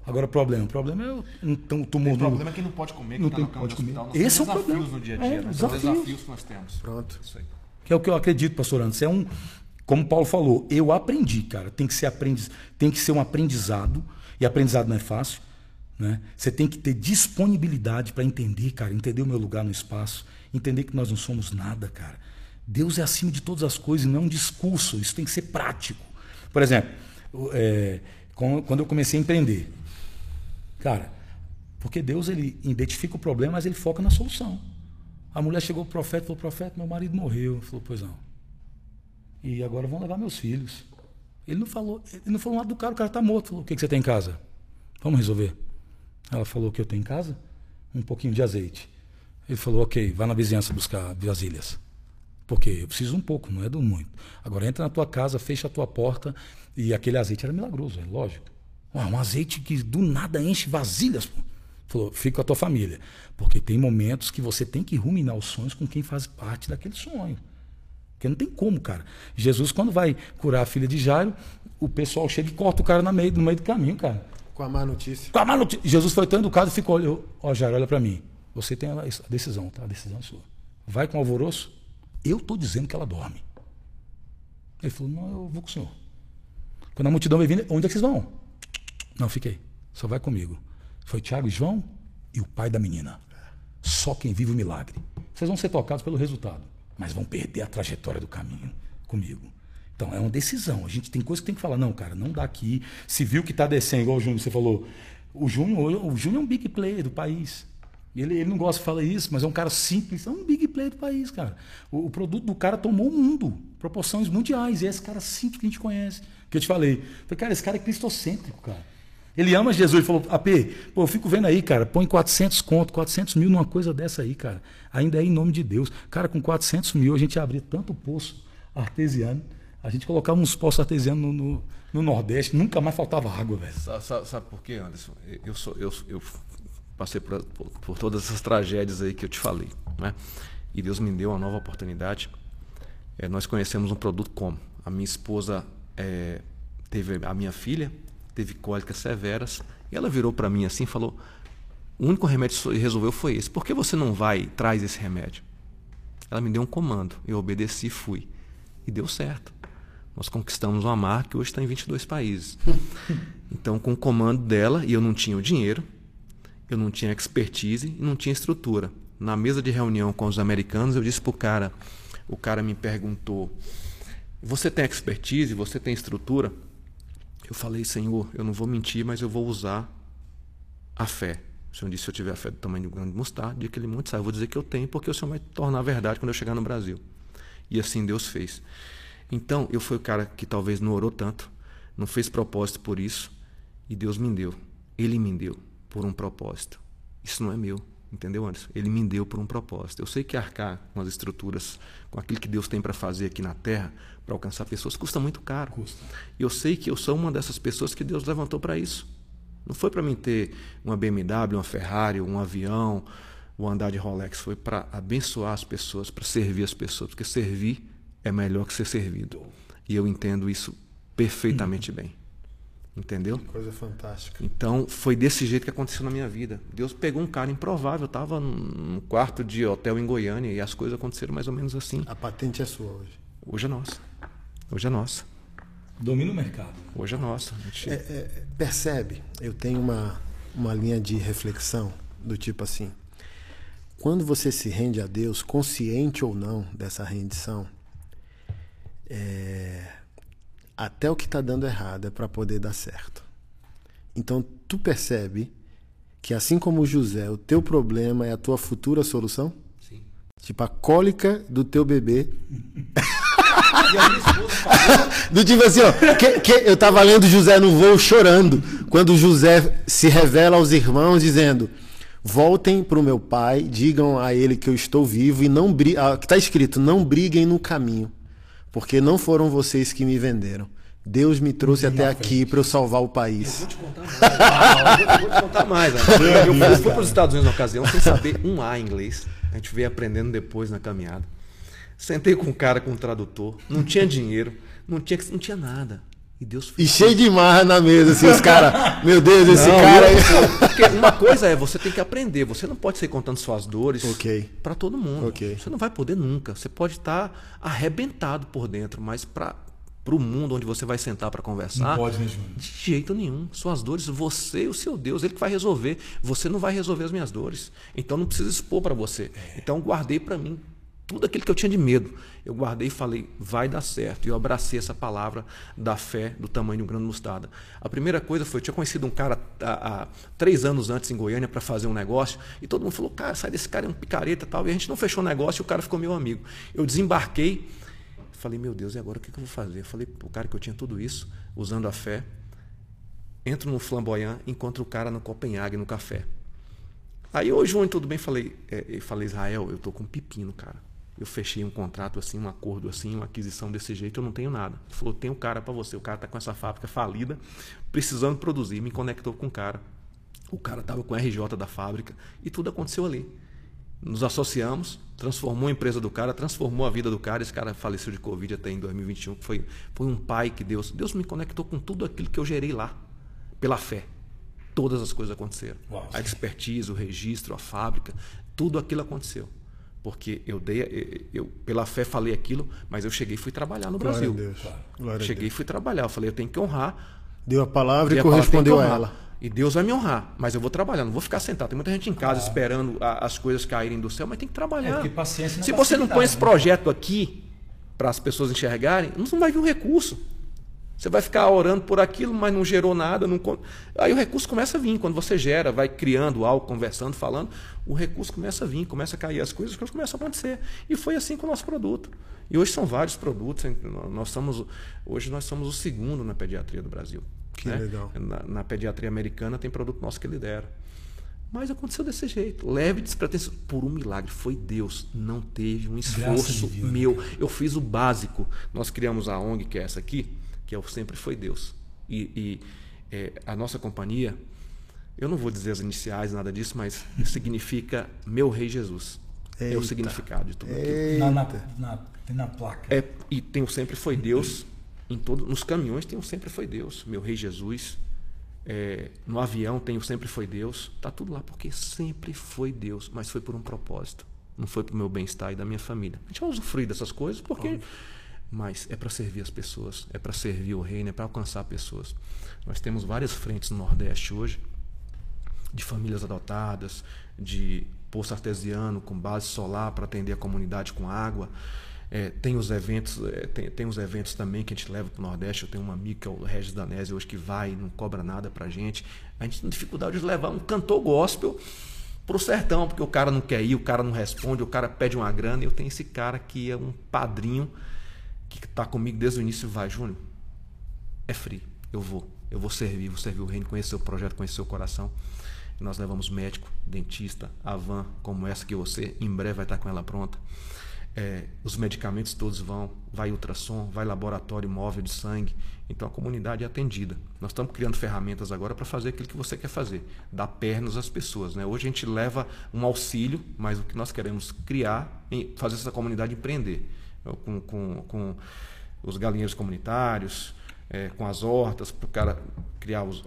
Agora, o problema. O problema é então, o tumor O problema é quem não pode comer, que Não tá tem- pode comer. hospital. Esse é o desafios problema. no dia a É, dia, né? São desafios. desafios que nós temos. Pronto. Isso aí. Que é o que eu acredito, pastor Anderson. É um, como Paulo falou, eu aprendi, cara. Tem que ser aprendiz, tem que ser um aprendizado e aprendizado não é fácil, né? Você tem que ter disponibilidade para entender, cara, entender o meu lugar no espaço, entender que nós não somos nada, cara. Deus é acima de todas as coisas, não é um discurso. Isso tem que ser prático. Por exemplo, é, quando eu comecei a empreender, cara, porque Deus ele identifica o problema, mas ele foca na solução. A mulher chegou pro profeta e falou: Profeta, meu marido morreu. Ele falou: Pois não. E agora vão levar meus filhos. Ele não falou, ele não falou nada do cara, o cara está morto. Falou: O que, que você tem em casa? Vamos resolver. Ela falou: O que eu tenho em casa? Um pouquinho de azeite. Ele falou, ok, vai na vizinhança buscar vasilhas. Porque eu preciso um pouco, não é do muito. Agora entra na tua casa, fecha a tua porta e aquele azeite era milagroso, é lógico. Um azeite que do nada enche vasilhas. Pô. Falou, fica com a tua família. Porque tem momentos que você tem que ruminar os sonhos com quem faz parte daquele sonho. Porque não tem como, cara. Jesus, quando vai curar a filha de Jairo, o pessoal chega e corta o cara no meio, no meio do caminho, cara. Com a má notícia. Com a má notícia. Jesus foi tão educado e ficou, olhou, ó, Jairo, olha para mim. Você tem a decisão, tá? A decisão é sua. Vai com alvoroço? Eu estou dizendo que ela dorme. Ele falou, não, eu vou com o senhor. Quando a multidão veio vindo, onde é que vocês vão? Não, fiquei. Só vai comigo. Foi Tiago e João e o pai da menina. Só quem vive o milagre. Vocês vão ser tocados pelo resultado, mas vão perder a trajetória do caminho comigo. Então é uma decisão. A gente tem coisa que tem que falar, não, cara, não dá aqui. Se viu que está descendo, igual o Júnior, você falou. O Júnior, o Júnior é um big player do país. Ele, ele não gosta de falar isso, mas é um cara simples, é um big player do país, cara. O, o produto do cara tomou o mundo, proporções mundiais. E é esse cara simples que a gente conhece. Que eu te falei. Falei, cara, esse cara é cristocêntrico, cara. Ele ama Jesus. Ele falou, AP, pô, eu fico vendo aí, cara, põe 400 conto, 400 mil numa coisa dessa aí, cara. Ainda é em nome de Deus. Cara, com 400 mil a gente abria tanto poço artesiano. A gente colocava uns poços artesianos no, no, no Nordeste, nunca mais faltava água, velho. Sabe, sabe, por quê, Anderson? Eu, sou, eu, eu passei por, por, por, todas essas tragédias aí que eu te falei, né? E Deus me deu uma nova oportunidade. É, nós conhecemos um produto como a minha esposa é, teve a minha filha teve cólicas severas e ela virou para mim assim e falou: o único remédio que resolveu foi esse. Por que você não vai e traz esse remédio? Ela me deu um comando, eu obedeci e fui. E deu certo. Nós conquistamos uma marca que hoje está em 22 países. (laughs) Então, com o comando dela, e eu não tinha o dinheiro, eu não tinha expertise e não tinha estrutura. Na mesa de reunião com os americanos, eu disse para o cara, o cara me perguntou, você tem expertise, você tem estrutura? Eu falei, Senhor, eu não vou mentir, mas eu vou usar a fé. O Senhor disse, se eu tiver a fé do tamanho de um grão de mostarda, de aquele monte sai. Eu vou dizer que eu tenho, porque o Senhor vai tornar verdade quando eu chegar no Brasil. E assim Deus fez. Então, eu fui o cara que talvez não orou tanto, não fez propósito por isso, e Deus me deu. Ele me deu por um propósito. Isso não é meu, entendeu, Anderson? Ele me deu por um propósito. Eu sei que arcar com as estruturas, com aquilo que Deus tem para fazer aqui na terra, para alcançar pessoas, custa muito caro. Custa. E eu sei que eu sou uma dessas pessoas que Deus levantou para isso. Não foi para mim ter uma BMW, uma Ferrari, um avião, ou andar de Rolex. Foi para abençoar as pessoas, para servir as pessoas. Porque servir é melhor que ser servido. E eu entendo isso perfeitamente bem. Entendeu? Que coisa fantástica. Então, foi desse jeito que aconteceu na minha vida. Deus pegou um cara improvável. Eu estava num quarto de hotel em Goiânia e as coisas aconteceram mais ou menos assim. A patente é sua hoje. Hoje é nossa. Hoje é nossa. Domina o mercado. Hoje é nossa. Gente... É, é, percebe? Eu tenho uma, uma linha de reflexão do tipo assim: quando você se rende a Deus, consciente ou não dessa rendição, é, até o que está dando errado é para poder dar certo. Então tu percebe que assim como José, o teu problema é a tua futura solução? Sim. Tipo a cólica do teu bebê. (laughs) (laughs) Do tipo assim, ó, que, que, eu tava lendo José no voo chorando, quando José se revela aos irmãos dizendo: Voltem para o meu pai, digam a ele que eu estou vivo e não. Ah, que está escrito: Não briguem no caminho, porque não foram vocês que me venderam. Deus me trouxe até aqui para eu salvar o país. Eu vou te contar mais. eu vou te contar mais. Eu fui para os Estados Unidos na ocasião sem saber um A em inglês. A gente veio aprendendo depois na caminhada. Sentei com um cara com um tradutor, não tinha dinheiro, não tinha, não tinha nada. E Deus E cheio de marra na mesa, assim, os caras. (laughs) Meu Deus, esse Não, cara aí. eu- porque uma coisa é, você tem que aprender. Você não pode sair contando suas dores Ok. para todo mundo. Ok. Você não vai poder nunca. Você pode estar arrebentado por dentro, mas para o mundo onde você vai sentar para conversar, Não pode, né, Júnior? de jeito nenhum. Suas dores, você e o seu Deus, ele que vai resolver. Você não vai resolver as minhas dores. Então não precisa expor para você. Então guardei para mim tudo aquilo que eu tinha de medo. Eu guardei e falei, vai dar certo. E eu abracei essa palavra da fé do tamanho de um grão de mostarda. A primeira coisa foi, eu tinha conhecido um cara há, há três anos antes em Goiânia para fazer um negócio, e todo mundo falou, cara, sai desse cara, é um picareta e tal. E a gente não fechou o negócio e o cara ficou meu amigo. Eu desembarquei, falei, meu Deus, e agora o que, eu vou fazer? Eu falei, o cara que eu tinha tudo isso, usando a fé, entro no flamboyant, encontro o cara no Copenhague, no café. Aí hoje, Júnior, tudo bem, falei, é, falei, Israel, eu tô com um pepino, cara. Eu fechei um contrato assim, um acordo assim, uma aquisição desse jeito, eu não tenho nada. Ele falou, tem um cara para você, o cara tá com essa fábrica falida, precisando produzir, me conectou com o cara. O cara tava com o RJ da fábrica e tudo aconteceu ali. Nos associamos, transformou a empresa do cara, transformou a vida do cara. Esse cara faleceu de Covid até em 2021. Foi, foi um pai que Deus. Deus me conectou com tudo aquilo que eu gerei lá, pela fé. Todas as coisas aconteceram. Uau, a expertise, o registro, a fábrica, tudo aquilo aconteceu. Porque eu dei, eu pela fé falei aquilo, mas eu cheguei e fui trabalhar no Glória Brasil. a Deus. Glória a Cheguei e fui trabalhar. Eu falei, eu tenho que honrar Deu a palavra e, e a palavra correspondeu a honrar. ela. E Deus vai me honrar, mas eu vou trabalhar, não vou ficar sentado. Tem muita gente em casa esperando a- as coisas caírem do céu, mas tem que É, trabalhar. porque paciência não é Se você não põe esse né? projeto aqui para as pessoas enxergarem, não vai vir um recurso. Você vai ficar orando por aquilo, mas não gerou nada. Não... Aí o recurso começa a vir. Quando você gera, vai criando algo, conversando, falando, o recurso começa a vir, começa a cair as coisas, as coisas começam a acontecer. E foi assim com o nosso produto. E hoje são vários produtos. Nós somos, hoje nós somos o segundo na pediatria do Brasil. Que né? legal. Na, na pediatria americana tem produto nosso que lidera. Mas aconteceu desse jeito. Leve despretensioso. Por um milagre. Foi Deus. Não teve um esforço divina. meu. Eu fiz o básico. Nós criamos a ONG, que é essa aqui, que é o Sempre Foi Deus. E, e, é, a nossa companhia, eu não vou dizer as iniciais, nada disso, mas (laughs) significa Meu Rei Jesus. É o Eita. significado de tudo aquilo. Na, na, na, tem na placa. É, e tem o sempre foi Deus. Em todo, nos caminhões tem o sempre foi Deus. Meu Rei Jesus. É, no avião tem o sempre foi Deus. Tá tudo lá porque sempre foi Deus, mas foi por um propósito. Não foi para o meu bem-estar e da minha família. A gente vai usufruir dessas coisas porque. Mas é para servir as pessoas, é para servir o reino, é para alcançar pessoas. Nós temos várias frentes no Nordeste hoje de famílias adotadas, de poço artesiano com base solar para atender a comunidade com água. É, tem os eventos, é, tem, tem os eventos também que a gente leva para o Nordeste. Eu tenho um amigo que é o Regis Danese hoje que vai e não cobra nada para a gente. A gente tem dificuldade de levar um cantor gospel para o sertão, porque o cara não quer ir, o cara não responde, o cara pede uma grana. E eu tenho esse cara que é um padrinho que está comigo desde o início. Vai, Júnior, é free, eu vou. Eu vou servir, vou servir o reino, conhecer o projeto, conhecer o coração. Nós levamos médico, dentista, a van como essa que você em breve vai estar com ela pronta. É, os medicamentos todos vão, vai ultrassom, vai laboratório móvel de sangue. Então a comunidade é atendida. Nós estamos criando ferramentas agora para fazer aquilo que você quer fazer, dar pernas às pessoas. Né? Hoje a gente leva um auxílio, mas o que nós queremos criar é fazer essa comunidade empreender. Com, com, com os galinheiros comunitários, é, com as hortas, para o cara criar os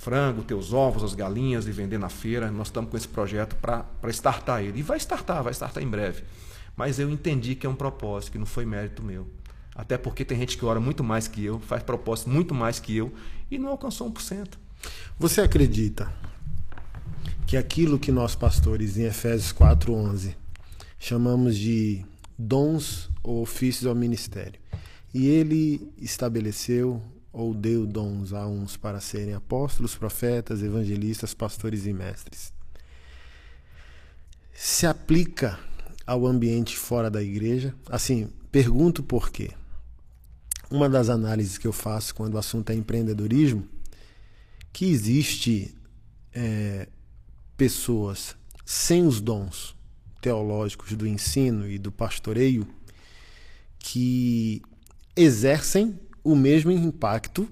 frango, ter os ovos, as galinhas e vender na feira. Nós estamos com esse projeto para startar ele. E vai startar, vai startar em breve. Mas eu entendi que é um propósito, que não foi mérito meu. Até porque tem gente que ora muito mais que eu, faz propósito muito mais que eu e não alcançou 1%. Você acredita que aquilo que nós pastores em Efésios 4:11 chamamos de dons ou ofícios ao ministério, e ele estabeleceu ou deu dons a uns para serem apóstolos, profetas, evangelistas, pastores e mestres. Se aplica ao ambiente fora da igreja? Assim, pergunto por quê. Uma das análises que eu faço quando o assunto é empreendedorismo, que existe é, pessoas sem os dons teológicos do ensino e do pastoreio que exercem o mesmo impacto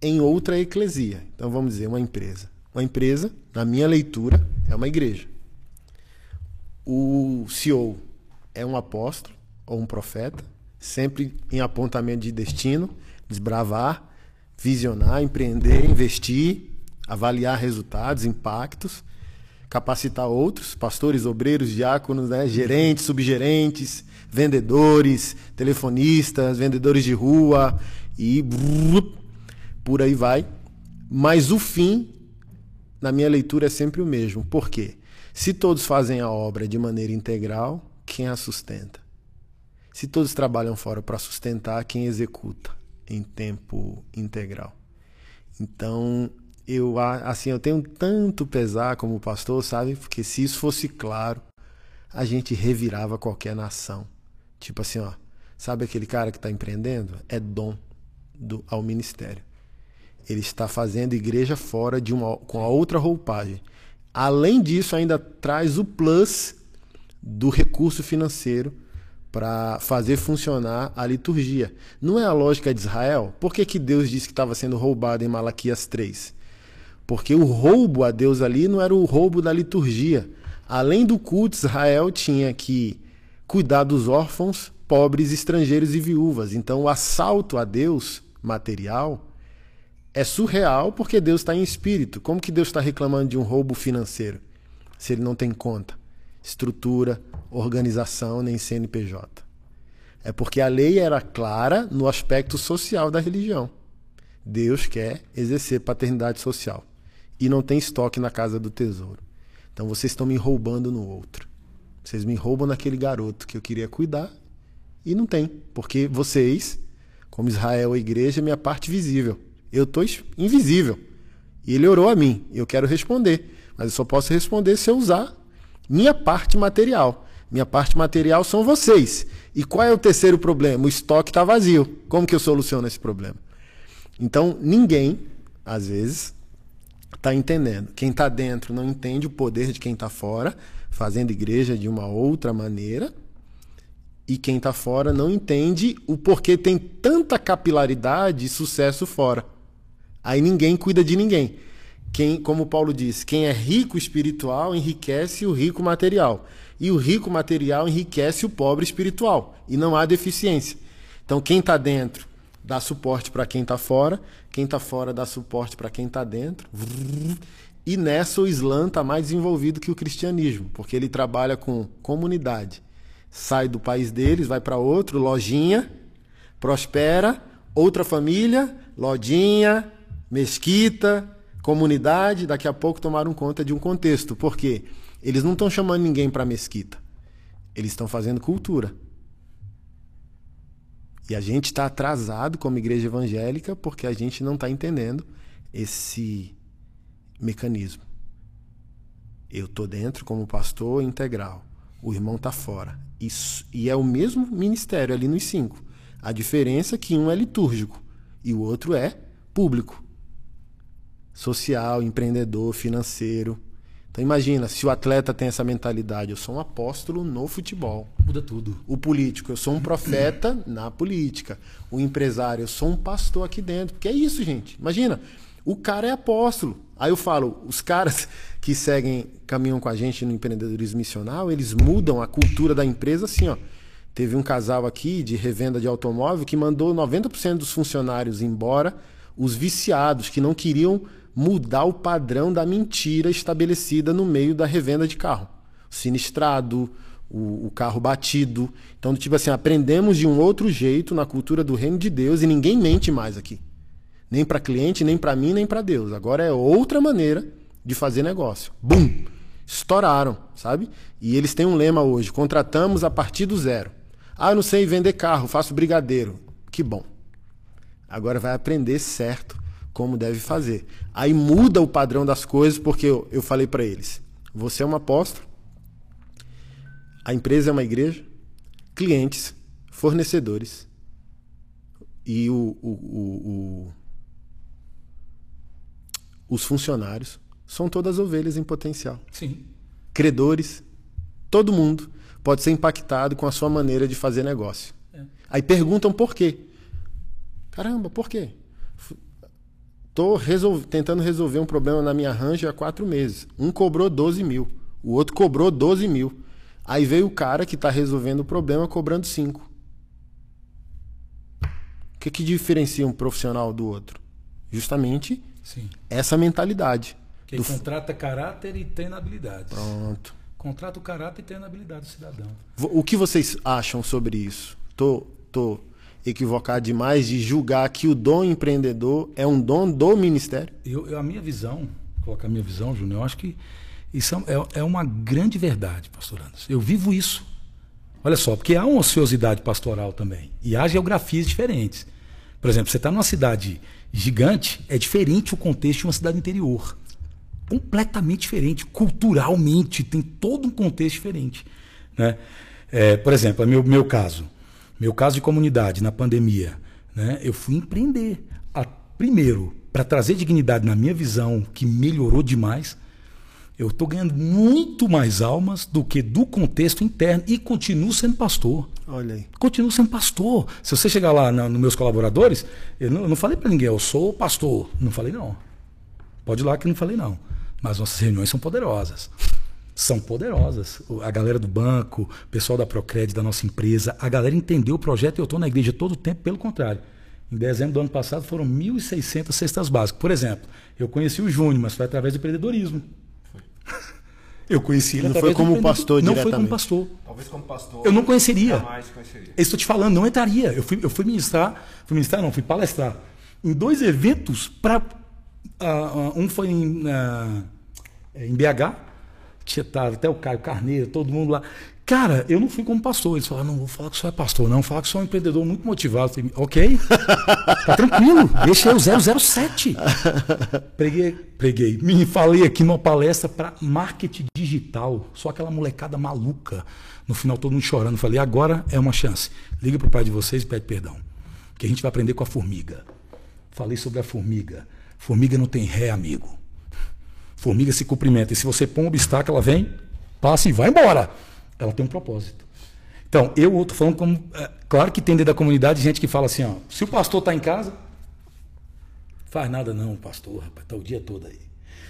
em outra eclesia. Então vamos dizer, uma empresa. Uma empresa, na minha leitura, é uma igreja. O CEO é um apóstolo ou um profeta, sempre em apontamento de destino, desbravar, visionar, empreender, investir, avaliar resultados, impactos, capacitar outros, pastores, obreiros, diáconos, né, gerentes, subgerentes, vendedores, telefonistas, vendedores de rua e por aí vai. Mas o fim, na minha leitura, é sempre o mesmo. Por quê? Se todos fazem a obra de maneira integral, quem a sustenta? Se todos trabalham fora para sustentar, quem executa em tempo integral? Então, eu assim, eu tenho tanto pesar como pastor, sabe? Porque se isso fosse claro, a gente revirava qualquer nação. Tipo assim, ó, sabe aquele cara que está empreendendo? É dom do, ao ministério. Ele está fazendo igreja fora de uma com a outra roupagem. Além disso, ainda traz o plus do recurso financeiro para fazer funcionar a liturgia. Não é a lógica de Israel? Por que, que Deus disse que estava sendo roubado em Malaquias 3? Porque o roubo a Deus ali não era o roubo da liturgia. Além do culto, Israel tinha que cuidar dos órfãos, pobres, estrangeiros e viúvas. Então, o assalto a Deus material é surreal porque Deus está em espírito. Como que Deus está reclamando de um roubo financeiro se ele não tem conta, estrutura, organização nem CNPJ? É porque a lei era clara no aspecto social da religião. Deus quer exercer paternidade social e não tem estoque na casa do tesouro. Então vocês estão me roubando no outro. Vocês me roubam naquele garoto que eu queria cuidar e não tem, porque vocês, como Israel, a igreja, é minha parte visível. Eu estou invisível. E ele orou a mim. Eu quero responder. Mas eu só posso responder se eu usar minha parte material. Minha parte material são vocês. E qual é o terceiro problema? O estoque está vazio. Como que eu soluciono esse problema? Então, ninguém, às vezes, está entendendo. Quem está dentro não entende o poder de quem está fora, fazendo igreja de uma outra maneira. E quem está fora não entende o porquê tem tanta capilaridade e sucesso fora. Aí ninguém cuida de ninguém. Quem, como Paulo diz, quem é rico espiritual enriquece o rico material. E o rico material enriquece o pobre espiritual. E não há deficiência. Então quem está dentro dá suporte para quem está fora, quem está fora dá suporte para quem está dentro. E nessa o Islã está mais desenvolvido que o cristianismo, porque ele trabalha com comunidade. Sai do país deles, vai para outro, lojinha, prospera, outra família, lojinha, mesquita, comunidade, daqui a pouco tomaram conta de um contexto. Por quê? Eles não estão chamando ninguém para mesquita. Eles estão fazendo cultura. E a gente está atrasado como igreja evangélica porque a gente não está entendendo esse mecanismo. Eu estou dentro como pastor integral. O irmão está fora. Isso, e é o mesmo ministério ali nos cinco. A diferença é que um é litúrgico e o outro é público social, empreendedor, financeiro. Então imagina, se o atleta tem essa mentalidade, eu sou um apóstolo no futebol. Muda tudo. O político, eu sou um profeta na política. O empresário, eu sou um pastor aqui dentro. Porque é isso, gente. Imagina, o cara é apóstolo. Aí eu falo, os caras (laughs) que seguem, caminham com a gente no empreendedorismo missional, eles mudam a cultura da empresa assim, ó. Teve um casal aqui de revenda de automóvel que mandou 90% dos funcionários embora, os viciados que não queriam mudar o padrão da mentira estabelecida no meio da revenda de carro. O sinistrado, o, o, carro batido. Então, tipo assim, aprendemos de um outro jeito na cultura do reino de Deus e ninguém mente mais aqui. Nem para cliente, nem para mim, nem para Deus. Agora é outra maneira de fazer negócio. Bum! Estouraram, sabe? E eles têm um lema hoje: contratamos a partir do zero. Ah, eu não sei vender carro, faço brigadeiro. Que bom. Agora vai aprender certo como deve fazer. Aí muda o padrão das coisas, porque eu, eu falei para eles: você é um apóstolo, a empresa é uma igreja, clientes, fornecedores e o, o, o, os funcionários são todas ovelhas em potencial. Sim. Credores, todo mundo pode ser impactado com a sua maneira de fazer negócio. É. Aí perguntam por quê. Caramba, por quê? Estou resol... tentando resolver um problema na minha ranja há quatro meses. Um cobrou 12 mil, o outro cobrou 12 mil. Aí veio o cara que está resolvendo o problema cobrando 5. O que, que diferencia um profissional do outro? Justamente Sim. essa mentalidade. Que do... contrata caráter e treina habilidades. Pronto. Contrata o caráter e treina habilidade do cidadão. O que vocês acham sobre isso? Tô, tô equivocar demais de julgar que o dom empreendedor é um dom do ministério? Eu, eu a minha visão, colocar a minha visão, Júnior, eu acho que isso é, é uma grande verdade, pastor Anderson. Eu vivo isso. Olha só, porque há uma ociosidade pastoral também. E há geografias diferentes. Por exemplo, você está numa cidade gigante, é diferente o contexto de uma cidade interior. Completamente diferente. Culturalmente, tem todo um contexto diferente. Né? É, por exemplo, é meu, meu caso. Meu caso de comunidade na pandemia, né? Eu fui empreender. A, primeiro, para trazer dignidade na minha visão, que melhorou demais. Eu estou ganhando muito mais almas do que do contexto interno e continuo sendo pastor. Olha aí. Continuo sendo pastor. Se você chegar lá nos meus colaboradores, eu não, eu não falei para ninguém, eu sou pastor. Não falei não. Pode ir lá que eu não falei não. Mas nossas reuniões são poderosas. São poderosas. A galera do banco, o pessoal da Procred, da nossa empresa, a galera entendeu o projeto e eu estou na igreja todo o tempo, pelo contrário. Em dezembro do ano passado foram 1.600 cestas básicas. Por exemplo, eu conheci o Júnior, mas foi através do empreendedorismo. (laughs) Eu conheci ele Não foi como pastor Não foi como pastor. Talvez como pastor. Eu não conheceria. Jamais conheceria. Eu estou te falando, não entraria. Eu fui, eu fui ministrar, fui ministrar não, fui palestrar em dois eventos para um foi em, ah, em BH, tinha tava até o Caio Carneiro, todo mundo lá. Cara, eu não fui como pastor. Eles falaram, não vou falar que o senhor é pastor, não, falar que senhor é um empreendedor muito motivado. Falei, ok, (laughs) tá tranquilo, deixa eu 007. Preguei, preguei. Me falei aqui numa palestra para marketing digital. Só aquela molecada maluca. No final, todo mundo chorando. Falei, agora é uma chance. Liga pro pai de vocês e pede perdão. Que a gente vai aprender com a formiga. Falei sobre a formiga. Formiga não tem ré, amigo. Formiga se cumprimenta. E se você põe um obstáculo, ela vem, passa e vai embora. Ela tem um propósito. Então, eu estou falando como. é, claro que tem dentro da comunidade gente que fala assim: ó, se o pastor está em casa, faz nada não, pastor, rapaz, está o dia todo aí.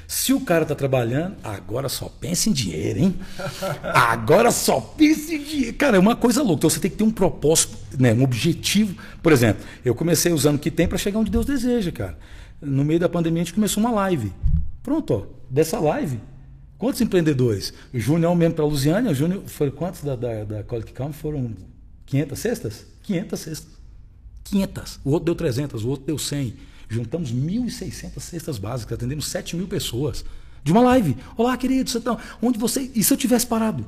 Se o cara está trabalhando, agora só pensa em dinheiro, hein? (laughs) Agora só pensa em dinheiro. Cara, é uma coisa louca. Então você tem que ter um propósito, né, um objetivo. Por exemplo, eu comecei usando o que tem para chegar onde Deus deseja, cara. No meio da pandemia a gente começou uma live. Pronto, ó, dessa live, quantos empreendedores? O Júnior mesmo para a Lusiânia, o Júnior foi quantos da, da, da Colic Camp? Foram 500 cestas? 500 cestas. 500. O outro deu 300, o outro deu 100. Juntamos 1.600 cestas básicas, atendemos 7 mil pessoas. De uma live. Olá, querido, você tá... onde você. E se eu tivesse parado?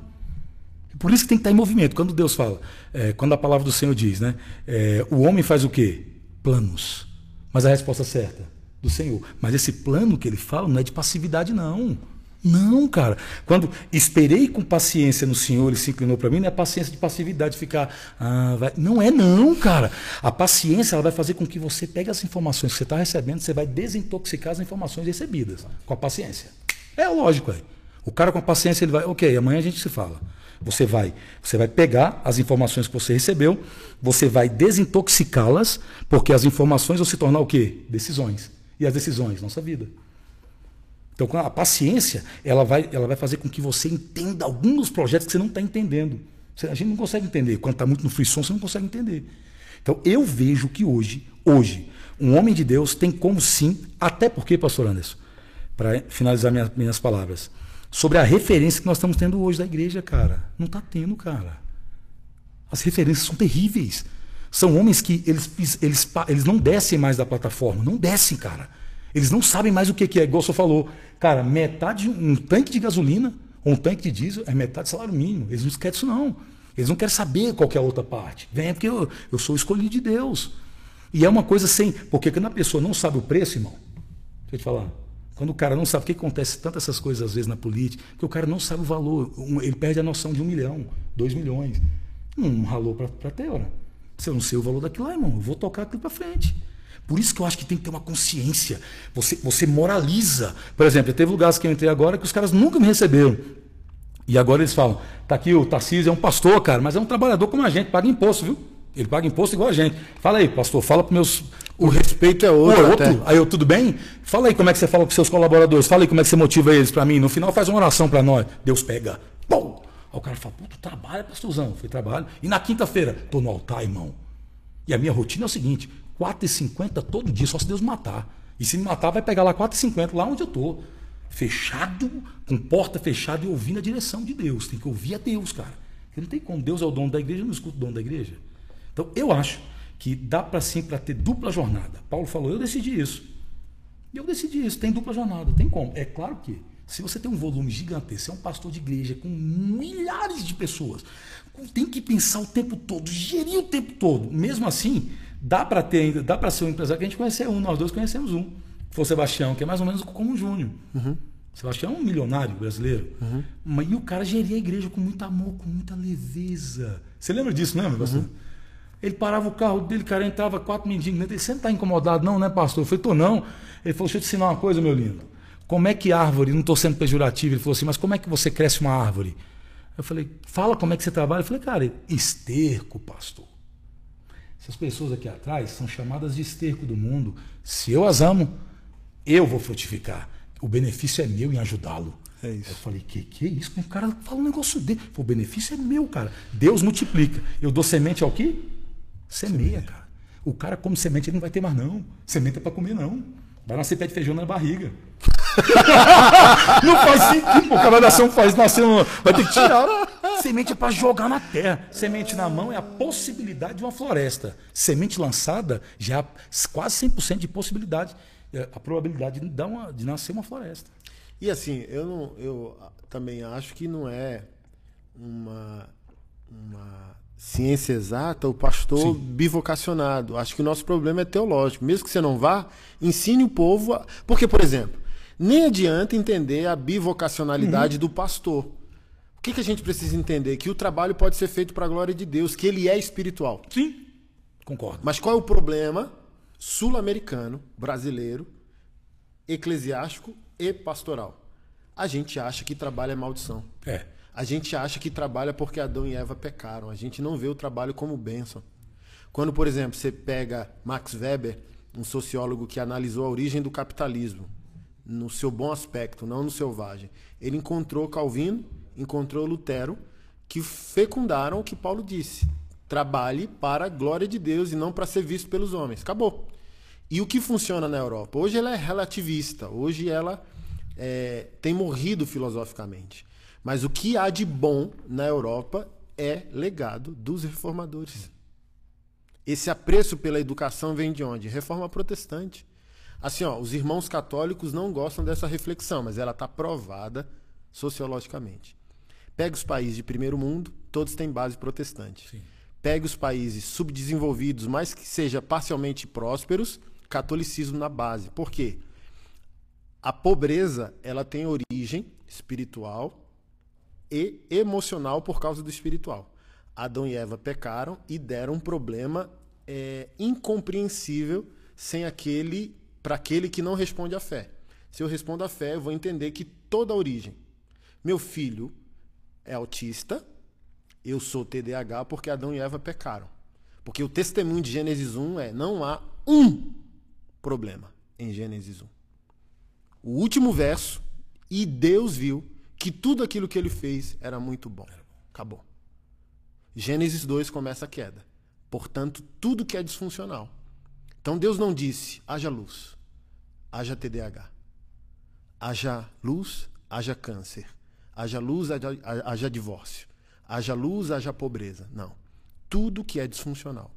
Por isso que tem que estar em movimento. Quando Deus fala, é, quando a palavra do Senhor diz, né? é, o homem faz o quê? Planos. Mas a resposta certa? Do Senhor. Mas esse plano que ele fala não é de passividade, não. Não, cara. Quando esperei com paciência no Senhor, ele se inclinou para mim, não é paciência de passividade, de ficar. Ah, vai... Não é, não, cara. A paciência ela vai fazer com que você pegue as informações que você está recebendo, você vai desintoxicar as informações recebidas. Com a paciência. É lógico, é. O cara com a paciência, ele vai, ok, amanhã a gente se fala. Você vai, você vai pegar as informações que você recebeu, você vai desintoxicá-las, porque as informações vão se tornar o quê? Decisões. E as decisões, nossa vida. Então, a paciência, ela vai, ela vai fazer com que você entenda alguns projetos que você não está entendendo. A gente não consegue entender. Quando está muito no frisson, você não consegue entender. Então, eu vejo que hoje, hoje, um homem de Deus tem como sim, até porque, pastor Anderson, para finalizar minha- minhas palavras, sobre a referência que nós estamos tendo hoje da igreja, cara. Não está tendo, cara. As referências são terríveis. São homens que eles, eles, eles não descem mais da plataforma. Não descem, cara. Eles não sabem mais o que que é. Igual senhor falou. Cara, metade, um tanque de gasolina ou um tanque de diesel é metade do salário mínimo. Eles não querem isso, não. Eles não querem saber qual que é a outra parte. Vem porque eu, eu sou escolhido de Deus. E é uma coisa sem. Porque quando a pessoa não sabe o preço, irmão, deixa eu te falar. Quando o cara não sabe, o que acontece tanto essas coisas às vezes na política, que o cara não sabe o valor, ele perde a noção de um milhão, dois milhões. Não ralou para ter, ora. Se eu não sei o valor daquilo lá, irmão, eu vou tocar aquilo para frente. Por isso que eu acho que tem que ter uma consciência. Você, você moraliza. Por exemplo, teve lugares que eu entrei agora que os caras nunca me receberam. E agora eles falam, tá aqui o Tarcísio é um pastor, cara, mas é um trabalhador como a gente, paga imposto, viu? Ele paga imposto igual a gente. Fala aí, pastor, fala para meus. O respeito é outro. É outro? Aí eu, tudo bem? Fala aí como é que você fala para seus colaboradores. Fala aí como é que você motiva eles para mim. No final faz uma oração para nós. Deus pega. Pum! Aí o cara fala, pô, tu trabalha, pastorzão. Foi trabalho. E na quinta-feira, tô no altar, irmão. E a minha rotina é o seguinte, 4h50 todo dia, só se Deus matar. E se me matar, vai pegar lá 4h50, lá onde eu tô. Fechado, com porta fechada e ouvindo a direção de Deus. Tem que ouvir a Deus, cara. Porque não tem como. Deus é o dono da igreja, eu não escuto o dono da igreja. Então, eu acho que dá para sim para ter dupla jornada. Paulo falou, eu decidi isso. E eu decidi isso, tem dupla jornada, tem como. É claro que, se você tem um volume gigantesco, você é um pastor de igreja com milhares de pessoas, tem que pensar o tempo todo, gerir o tempo todo. Mesmo assim, dá para ter ainda, dá para ser um empresário que a gente conheceu um, nós dois conhecemos um. Foi o Sebastião, que é mais ou menos como o Júnior. Sebastião é um milionário brasileiro. Mas, e o cara geria a igreja com muito amor, com muita leveza. Você lembra disso, não lembra, pastor? Ele parava o carro dele, cara, entrava quatro mendigos dentro. Ele, você não está incomodado, não, né, pastor? Eu falei, tô não. Ele falou, deixa eu te ensinar uma coisa, meu lindo. Como é que árvore, não estou sendo pejorativo, ele falou assim, mas como é que você cresce uma árvore? Eu falei, fala como é que você trabalha. Eu falei, cara, esterco, pastor. Essas pessoas aqui atrás são chamadas de esterco do mundo. Se eu as amo, eu vou frutificar. O benefício é meu em ajudá-lo. É isso. Eu falei, que que é isso? O cara fala um negócio dele. O benefício é meu, cara. Deus multiplica. Eu dou semente ao quê? Semeia, cara. O cara come semente, ele não vai ter mais, não. Semente é para comer, não. Vai nascer pé de feijão na barriga. (laughs) não faz sentido. O cara nascer faz nascer um, Vai ter que tirar. Semente é para jogar na terra. Semente na mão é a possibilidade de uma floresta. Semente lançada já é quase 100% de possibilidade. é A probabilidade de, dar uma, de nascer uma floresta. E assim, eu, não, eu também acho que não é uma, uma ciência exata o pastor Sim. bivocacionado. Acho que o nosso problema é teológico. Mesmo que você não vá, ensine o povo. A... Porque, por exemplo, nem adianta entender a bivocacionalidade Uhum. do pastor. O que, que a gente precisa entender? Que o trabalho pode ser feito para a glória de Deus, que ele é espiritual. Sim. Concordo. Mas qual é o problema sul-americano, brasileiro, eclesiástico e pastoral? A gente acha que trabalho é maldição. É. A gente acha que trabalha porque Adão e Eva pecaram. A gente não vê o trabalho como bênção. Quando, por exemplo, você pega Max Weber, um sociólogo que analisou a origem do capitalismo, no seu bom aspecto, não no selvagem, ele encontrou Calvino, encontrou Lutero, que fecundaram o que Paulo disse. Trabalhe para a glória de Deus e não para ser visto pelos homens. Acabou. E o que funciona na Europa? Hoje ela é relativista, hoje ela é, tem morrido filosoficamente. Mas o que há de bom na Europa é legado dos reformadores. Esse apreço pela educação vem de onde? Reforma protestante. Assim, ó, os irmãos católicos não gostam dessa reflexão, mas ela está provada sociologicamente. Pega os países de primeiro mundo, todos têm base protestante. Sim. Pega os países subdesenvolvidos, mas que seja parcialmente prósperos, catolicismo na base. Por quê? A pobreza, ela tem origem espiritual e emocional por causa do espiritual. Adão e Eva pecaram e deram um problema é, incompreensível sem aquele para aquele que não responde à fé. Se eu respondo à fé, eu vou entender que toda a origem. Meu filho é autista, eu sou TDAH porque Adão e Eva pecaram. Porque o testemunho de Gênesis 1 é: não há um problema em Gênesis 1. O último verso, e Deus viu que tudo aquilo que ele fez era muito bom. Acabou. Gênesis 2 começa a queda. Portanto, tudo que é disfuncional. Então Deus não disse: haja luz, haja TDAH, haja luz, haja câncer, haja luz, haja, haja divórcio, haja luz, haja pobreza. Não. Tudo que é disfuncional.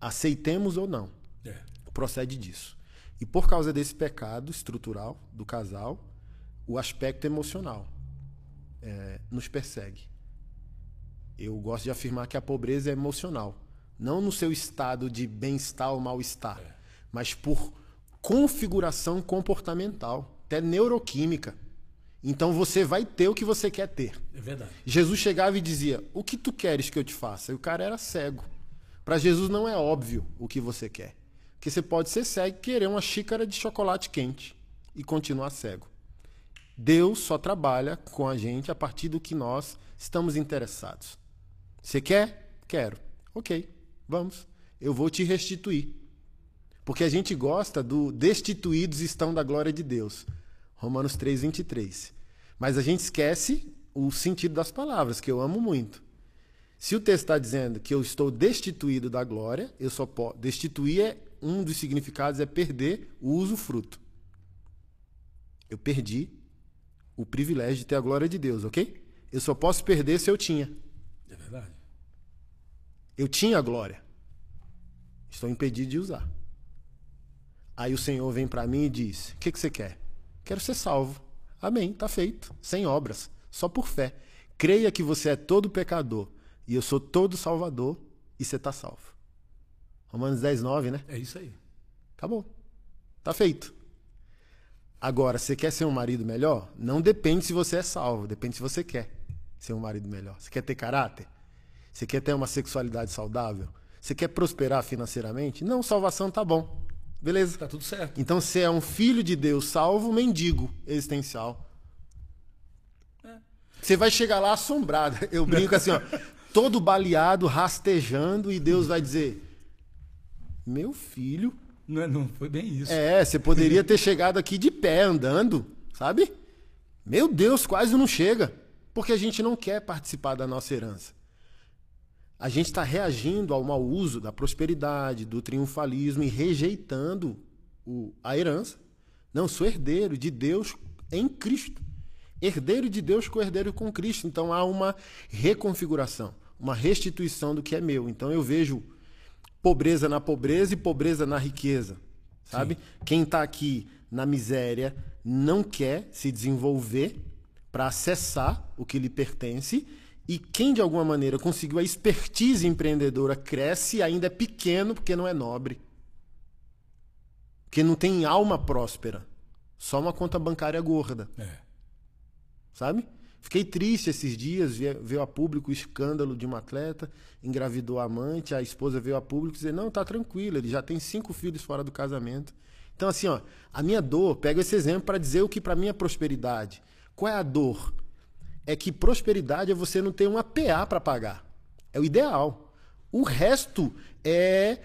Aceitemos ou não, É. procede disso. E por causa desse pecado estrutural do casal, o aspecto emocional é, nos persegue. Eu gosto de afirmar que a pobreza é emocional. Não no seu estado de bem-estar ou mal-estar, mas por configuração comportamental, até neuroquímica. Então você vai ter o que você quer ter. É verdade. Jesus chegava e dizia: O que tu queres que eu te faça? E o cara era cego. Para Jesus não é óbvio o que você quer. Porque você pode ser cego e querer uma xícara de chocolate quente e continuar cego. Deus só trabalha com a gente a partir do que nós estamos interessados. Você quer? Quero. Ok, vamos. Eu vou te restituir. Porque a gente gosta do destituídos estão da glória de Deus. Romanos 3, 23. Mas a gente esquece o sentido das palavras, que eu amo muito. Se o texto está dizendo que eu estou destituído da glória, eu só posso. Destituir é um dos significados é perder o usufruto. Eu perdi o privilégio de ter a glória de Deus, ok? Eu só posso perder se eu tinha. É verdade. Eu tinha a glória. Estou impedido de usar. Aí o Senhor vem para mim e diz: O que, que você quer? Quero ser salvo. Amém, tá feito. Sem obras, só por fé. Creia que você é todo pecador e eu sou todo salvador e você está salvo. Romanos 10, 9, né? É isso aí. Acabou. Tá feito. Agora, você quer ser um marido melhor? Não depende se você é salvo, depende se você quer ser um marido melhor. Você quer ter caráter? Você quer ter uma sexualidade saudável? Você quer prosperar financeiramente? Não, salvação tá bom. Beleza. Tá tudo certo. Então você é um filho de Deus salvo, mendigo existencial. Você vai chegar lá assombrado. Eu brinco assim, ó, (laughs) todo baleado, rastejando, e Deus vai dizer: Meu filho. Não, é- não foi bem isso. É, você poderia ter chegado aqui de pé, andando, sabe? Meu Deus, quase não chega. Porque a gente não quer participar da nossa herança. A gente está reagindo ao mau uso da prosperidade, do triunfalismo e rejeitando o- a herança. Não, sou herdeiro de Deus em Cristo. Herdeiro de Deus com herdeiro com Cristo. Então há uma reconfiguração, uma restituição do que é meu. Então eu vejo pobreza na pobreza e pobreza na riqueza. Sabe? Quem está aqui na miséria não quer se desenvolver para acessar o que lhe pertence. E quem de alguma maneira conseguiu a expertise empreendedora cresce e ainda é pequeno porque não é nobre. Porque não tem alma próspera. Só uma conta bancária gorda É. sabe? Fiquei triste esses dias, veio a público o escândalo de um atleta, engravidou a amante, a esposa veio a público dizer, não, tá tranquilo, ele já tem cinco filhos fora do casamento. Então, assim, ó, a minha dor, pego esse exemplo para dizer o que para mim é prosperidade. Qual é a dor? É que prosperidade é você não ter uma PA para pagar. É o ideal. O resto é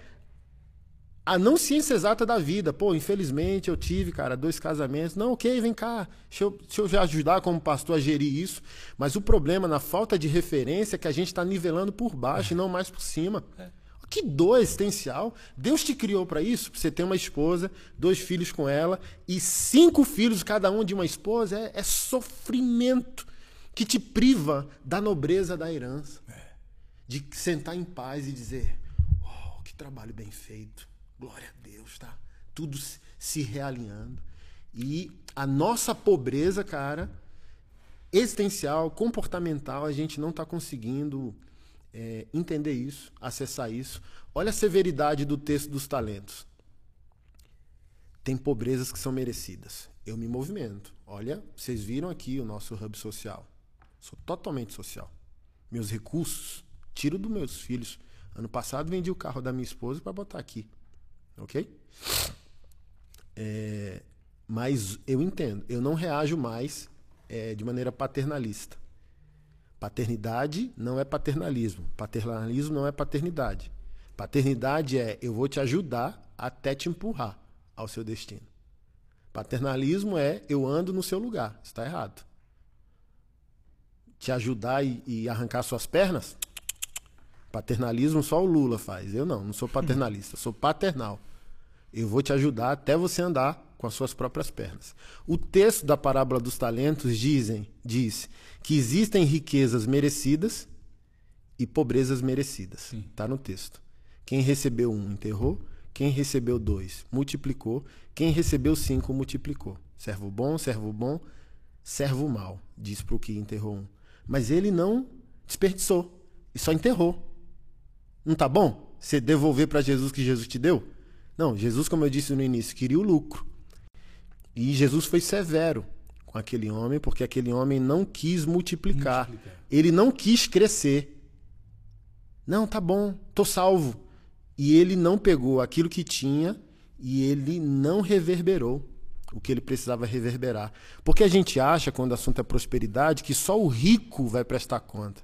a não ciência exata da vida. Pô, infelizmente eu tive, cara, dois casamentos. Não, ok, vem cá. Deixa eu, deixa eu já ajudar como pastor a gerir isso. Mas o problema na falta de referência é que a gente está nivelando por baixo e não mais por cima. Que dor existencial. Deus te criou para isso, pra você ter uma esposa, dois filhos com ela e cinco filhos cada um de uma esposa. É, é sofrimento que te priva da nobreza da herança. De sentar em paz e dizer: Oh, que trabalho bem feito. Glória a Deus, tá? Tudo se- se realinhando. E a nossa pobreza, cara, existencial, comportamental, a gente não está conseguindo é, entender isso, acessar isso. Olha a severidade do texto dos talentos. Tem pobrezas que são merecidas. Eu me movimento. Olha, vocês viram aqui o nosso hub social. Sou totalmente social. Meus recursos, tiro dos meus filhos. Ano passado vendi o carro da minha esposa para botar aqui. Ok? É, mas eu entendo. Eu não reajo mais é, de maneira paternalista. Paternidade não é paternalismo. Paternalismo não é paternidade. Paternidade é eu vou te ajudar até te empurrar ao seu destino. Paternalismo é eu ando no seu lugar. Está errado. Te ajudar e, e arrancar suas pernas? Paternalismo só o Lula faz. Eu não, não sou paternalista, sou paternal. Eu vou te ajudar até você andar com as suas próprias pernas. O texto da parábola dos talentos dizem, diz que existem riquezas merecidas e pobrezas merecidas. Está no texto. Quem recebeu um enterrou, quem recebeu dois multiplicou, quem recebeu cinco multiplicou. Servo bom, servo bom, servo mal, diz para o que enterrou um. Mas ele não desperdiçou e só enterrou. Não tá bom? Você devolver para Jesus o que Jesus te deu? Não, Jesus, como eu disse no início, queria o lucro. E Jesus foi severo com aquele homem, porque aquele homem não quis multiplicar. Multiplicar. Ele não quis crescer. Não, tá bom, tô salvo. E ele não pegou aquilo que tinha e ele não reverberou o que ele precisava reverberar. Porque a gente acha, quando o assunto é prosperidade, que só o rico vai prestar conta.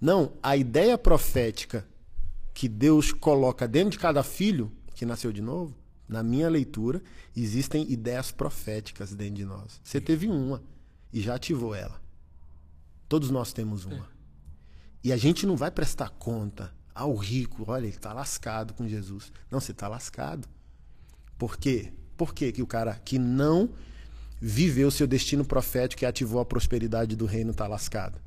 Não, a ideia profética que Deus coloca dentro de cada filho que nasceu de novo, na minha leitura, existem ideias proféticas dentro de nós. Você teve uma e já ativou ela. Todos nós temos uma. E a gente não vai prestar conta ao rico, olha, ele está lascado com Jesus. Não, você está lascado. Por quê? Por quê que o cara que não viveu seu destino profético e ativou a prosperidade do reino está lascado?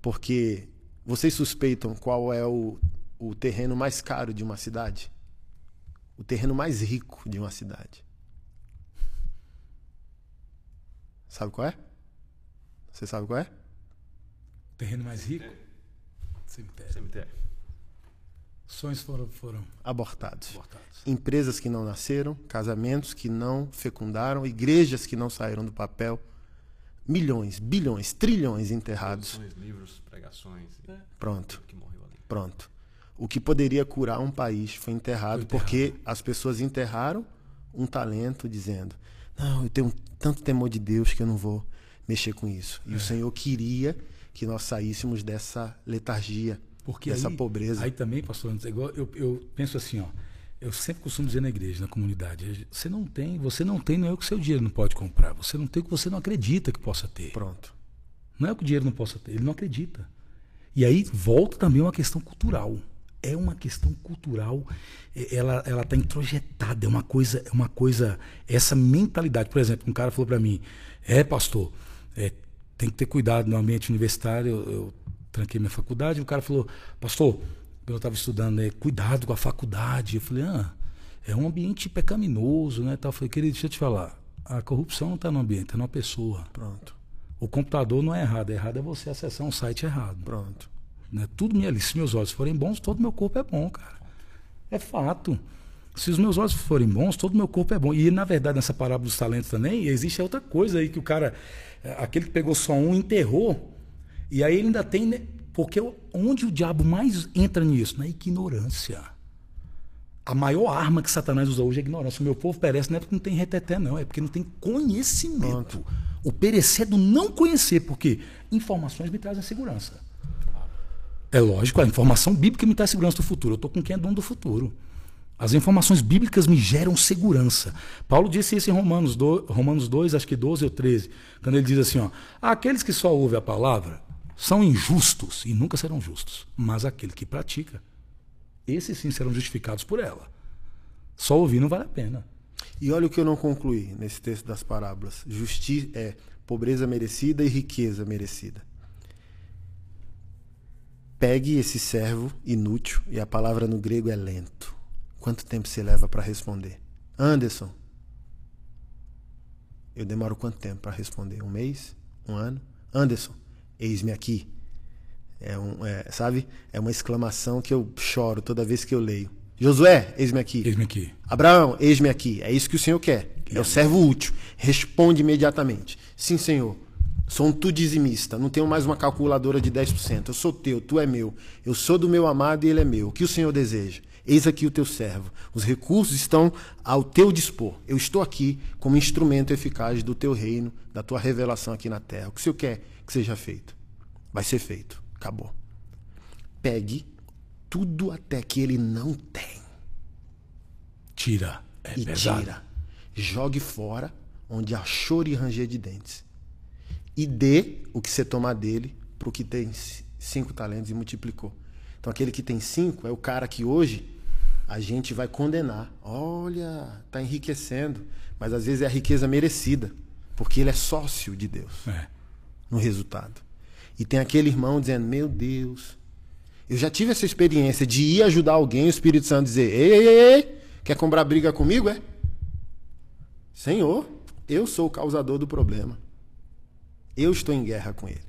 Porque vocês suspeitam qual é o, o terreno mais caro de uma cidade? O terreno mais rico de uma cidade. Sabe qual é? Você sabe qual é? Terreno mais rico? Cemitério. Cemitério. Sonhos foram, foram Abortados. abortados. empresas que não nasceram, casamentos que não fecundaram, igrejas que não saíram do papel, milhões, bilhões, trilhões enterrados. Produções, livros, pregações. e Pronto, tudo que morreu ali. pronto. O que poderia curar um país foi enterrado, Foi enterrado. porque as pessoas enterraram um talento, dizendo: Não, eu tenho tanto temor de Deus que eu não vou mexer com isso. E o Senhor queria que nós saíssemos dessa letargia, Porque dessa aí, pobreza. Aí também, pastor, Anderson, igual eu, eu penso assim, ó. Eu sempre costumo dizer na igreja, na comunidade, você não tem, você não tem, não é o que seu dinheiro não pode comprar. Você não tem o que você não acredita que possa ter. Pronto. Não é o que o dinheiro não possa ter, ele não acredita. E aí volta também uma questão cultural. É uma questão cultural, é- ela ela está introjetada, é uma coisa, é uma coisa, essa mentalidade. Por exemplo, um cara falou para mim, é pastor, é, tem que ter cuidado no ambiente universitário. Eu, eu tranquei minha faculdade, o cara falou, pastor, eu estava estudando, né, cuidado com a faculdade. Eu falei, ah, é um ambiente pecaminoso, né? Tal. Eu falei, querido, deixa eu te falar, a corrupção não está no ambiente, está numa pessoa. Pronto. O computador não é errado, é errado é você acessar um site errado. Pronto. Né? Tudo me se meus olhos forem bons, todo meu corpo é bom, cara. É fato. Se os meus olhos forem bons, todo meu corpo é bom. E na verdade, nessa parábola dos talentos também, existe outra coisa aí que o cara, é, aquele que pegou só um, enterrou, e aí ele ainda tem, né? porque onde o diabo mais entra nisso? Na ignorância. A maior arma que Satanás usa hoje é a ignorância. O meu povo perece não é porque não tem reteté, não, é porque não tem conhecimento. O perecer é do não conhecer, porque informações me trazem segurança. É lógico, a informação bíblica me traz segurança do futuro. Eu estou com quem é dono do futuro. As informações bíblicas me geram segurança. Paulo disse isso em Romanos 2, Romanos 2 acho que 12 ou 13, quando ele diz assim: ó, aqueles que só ouvem a palavra são injustos e nunca serão justos, mas aquele que pratica, esses sim serão justificados por ela. Só ouvir não vale a pena. E olha o que eu não concluí nesse texto das parábolas. Justi é pobreza merecida e riqueza merecida. Pegue esse servo inútil, e a palavra no grego é lento. Quanto tempo você leva para responder? Anderson, eu demoro quanto tempo para responder? Um mês? Um ano? Anderson, eis-me aqui. É um, é, sabe? É uma exclamação que eu choro toda vez que eu leio. Josué, eis-me aqui. Eis-me aqui. Abraão, eis-me aqui. É isso que o Senhor quer. É o servo útil. Responde imediatamente. Sim, Senhor. Sou um tu dizimista. Não tenho mais uma calculadora de 10%. Eu sou teu, tu é meu. Eu sou do meu amado e ele é meu. O que o Senhor deseja? Eis aqui o teu servo. Os recursos estão ao teu dispor. Eu estou aqui como instrumento eficaz do teu reino, da tua revelação aqui na terra. O que o Senhor quer que seja feito? Vai ser feito. Acabou. Pegue tudo até que ele não tem Tira. É e pesado. tira. Jogue fora onde há choro e ranger de dentes. E dê o que você tomar dele para o que tem cinco talentos e multiplicou. Então aquele que tem cinco é o cara que hoje a gente vai condenar. Olha, está enriquecendo. Mas às vezes é a riqueza merecida, porque ele é sócio de Deus É. no resultado. E tem aquele irmão dizendo: Meu Deus, eu já tive essa experiência de ir ajudar alguém e o Espírito Santo dizer: Ei, ei, ei, ei, quer comprar briga comigo? É? Senhor, eu sou o causador do problema. Eu estou em guerra com ele.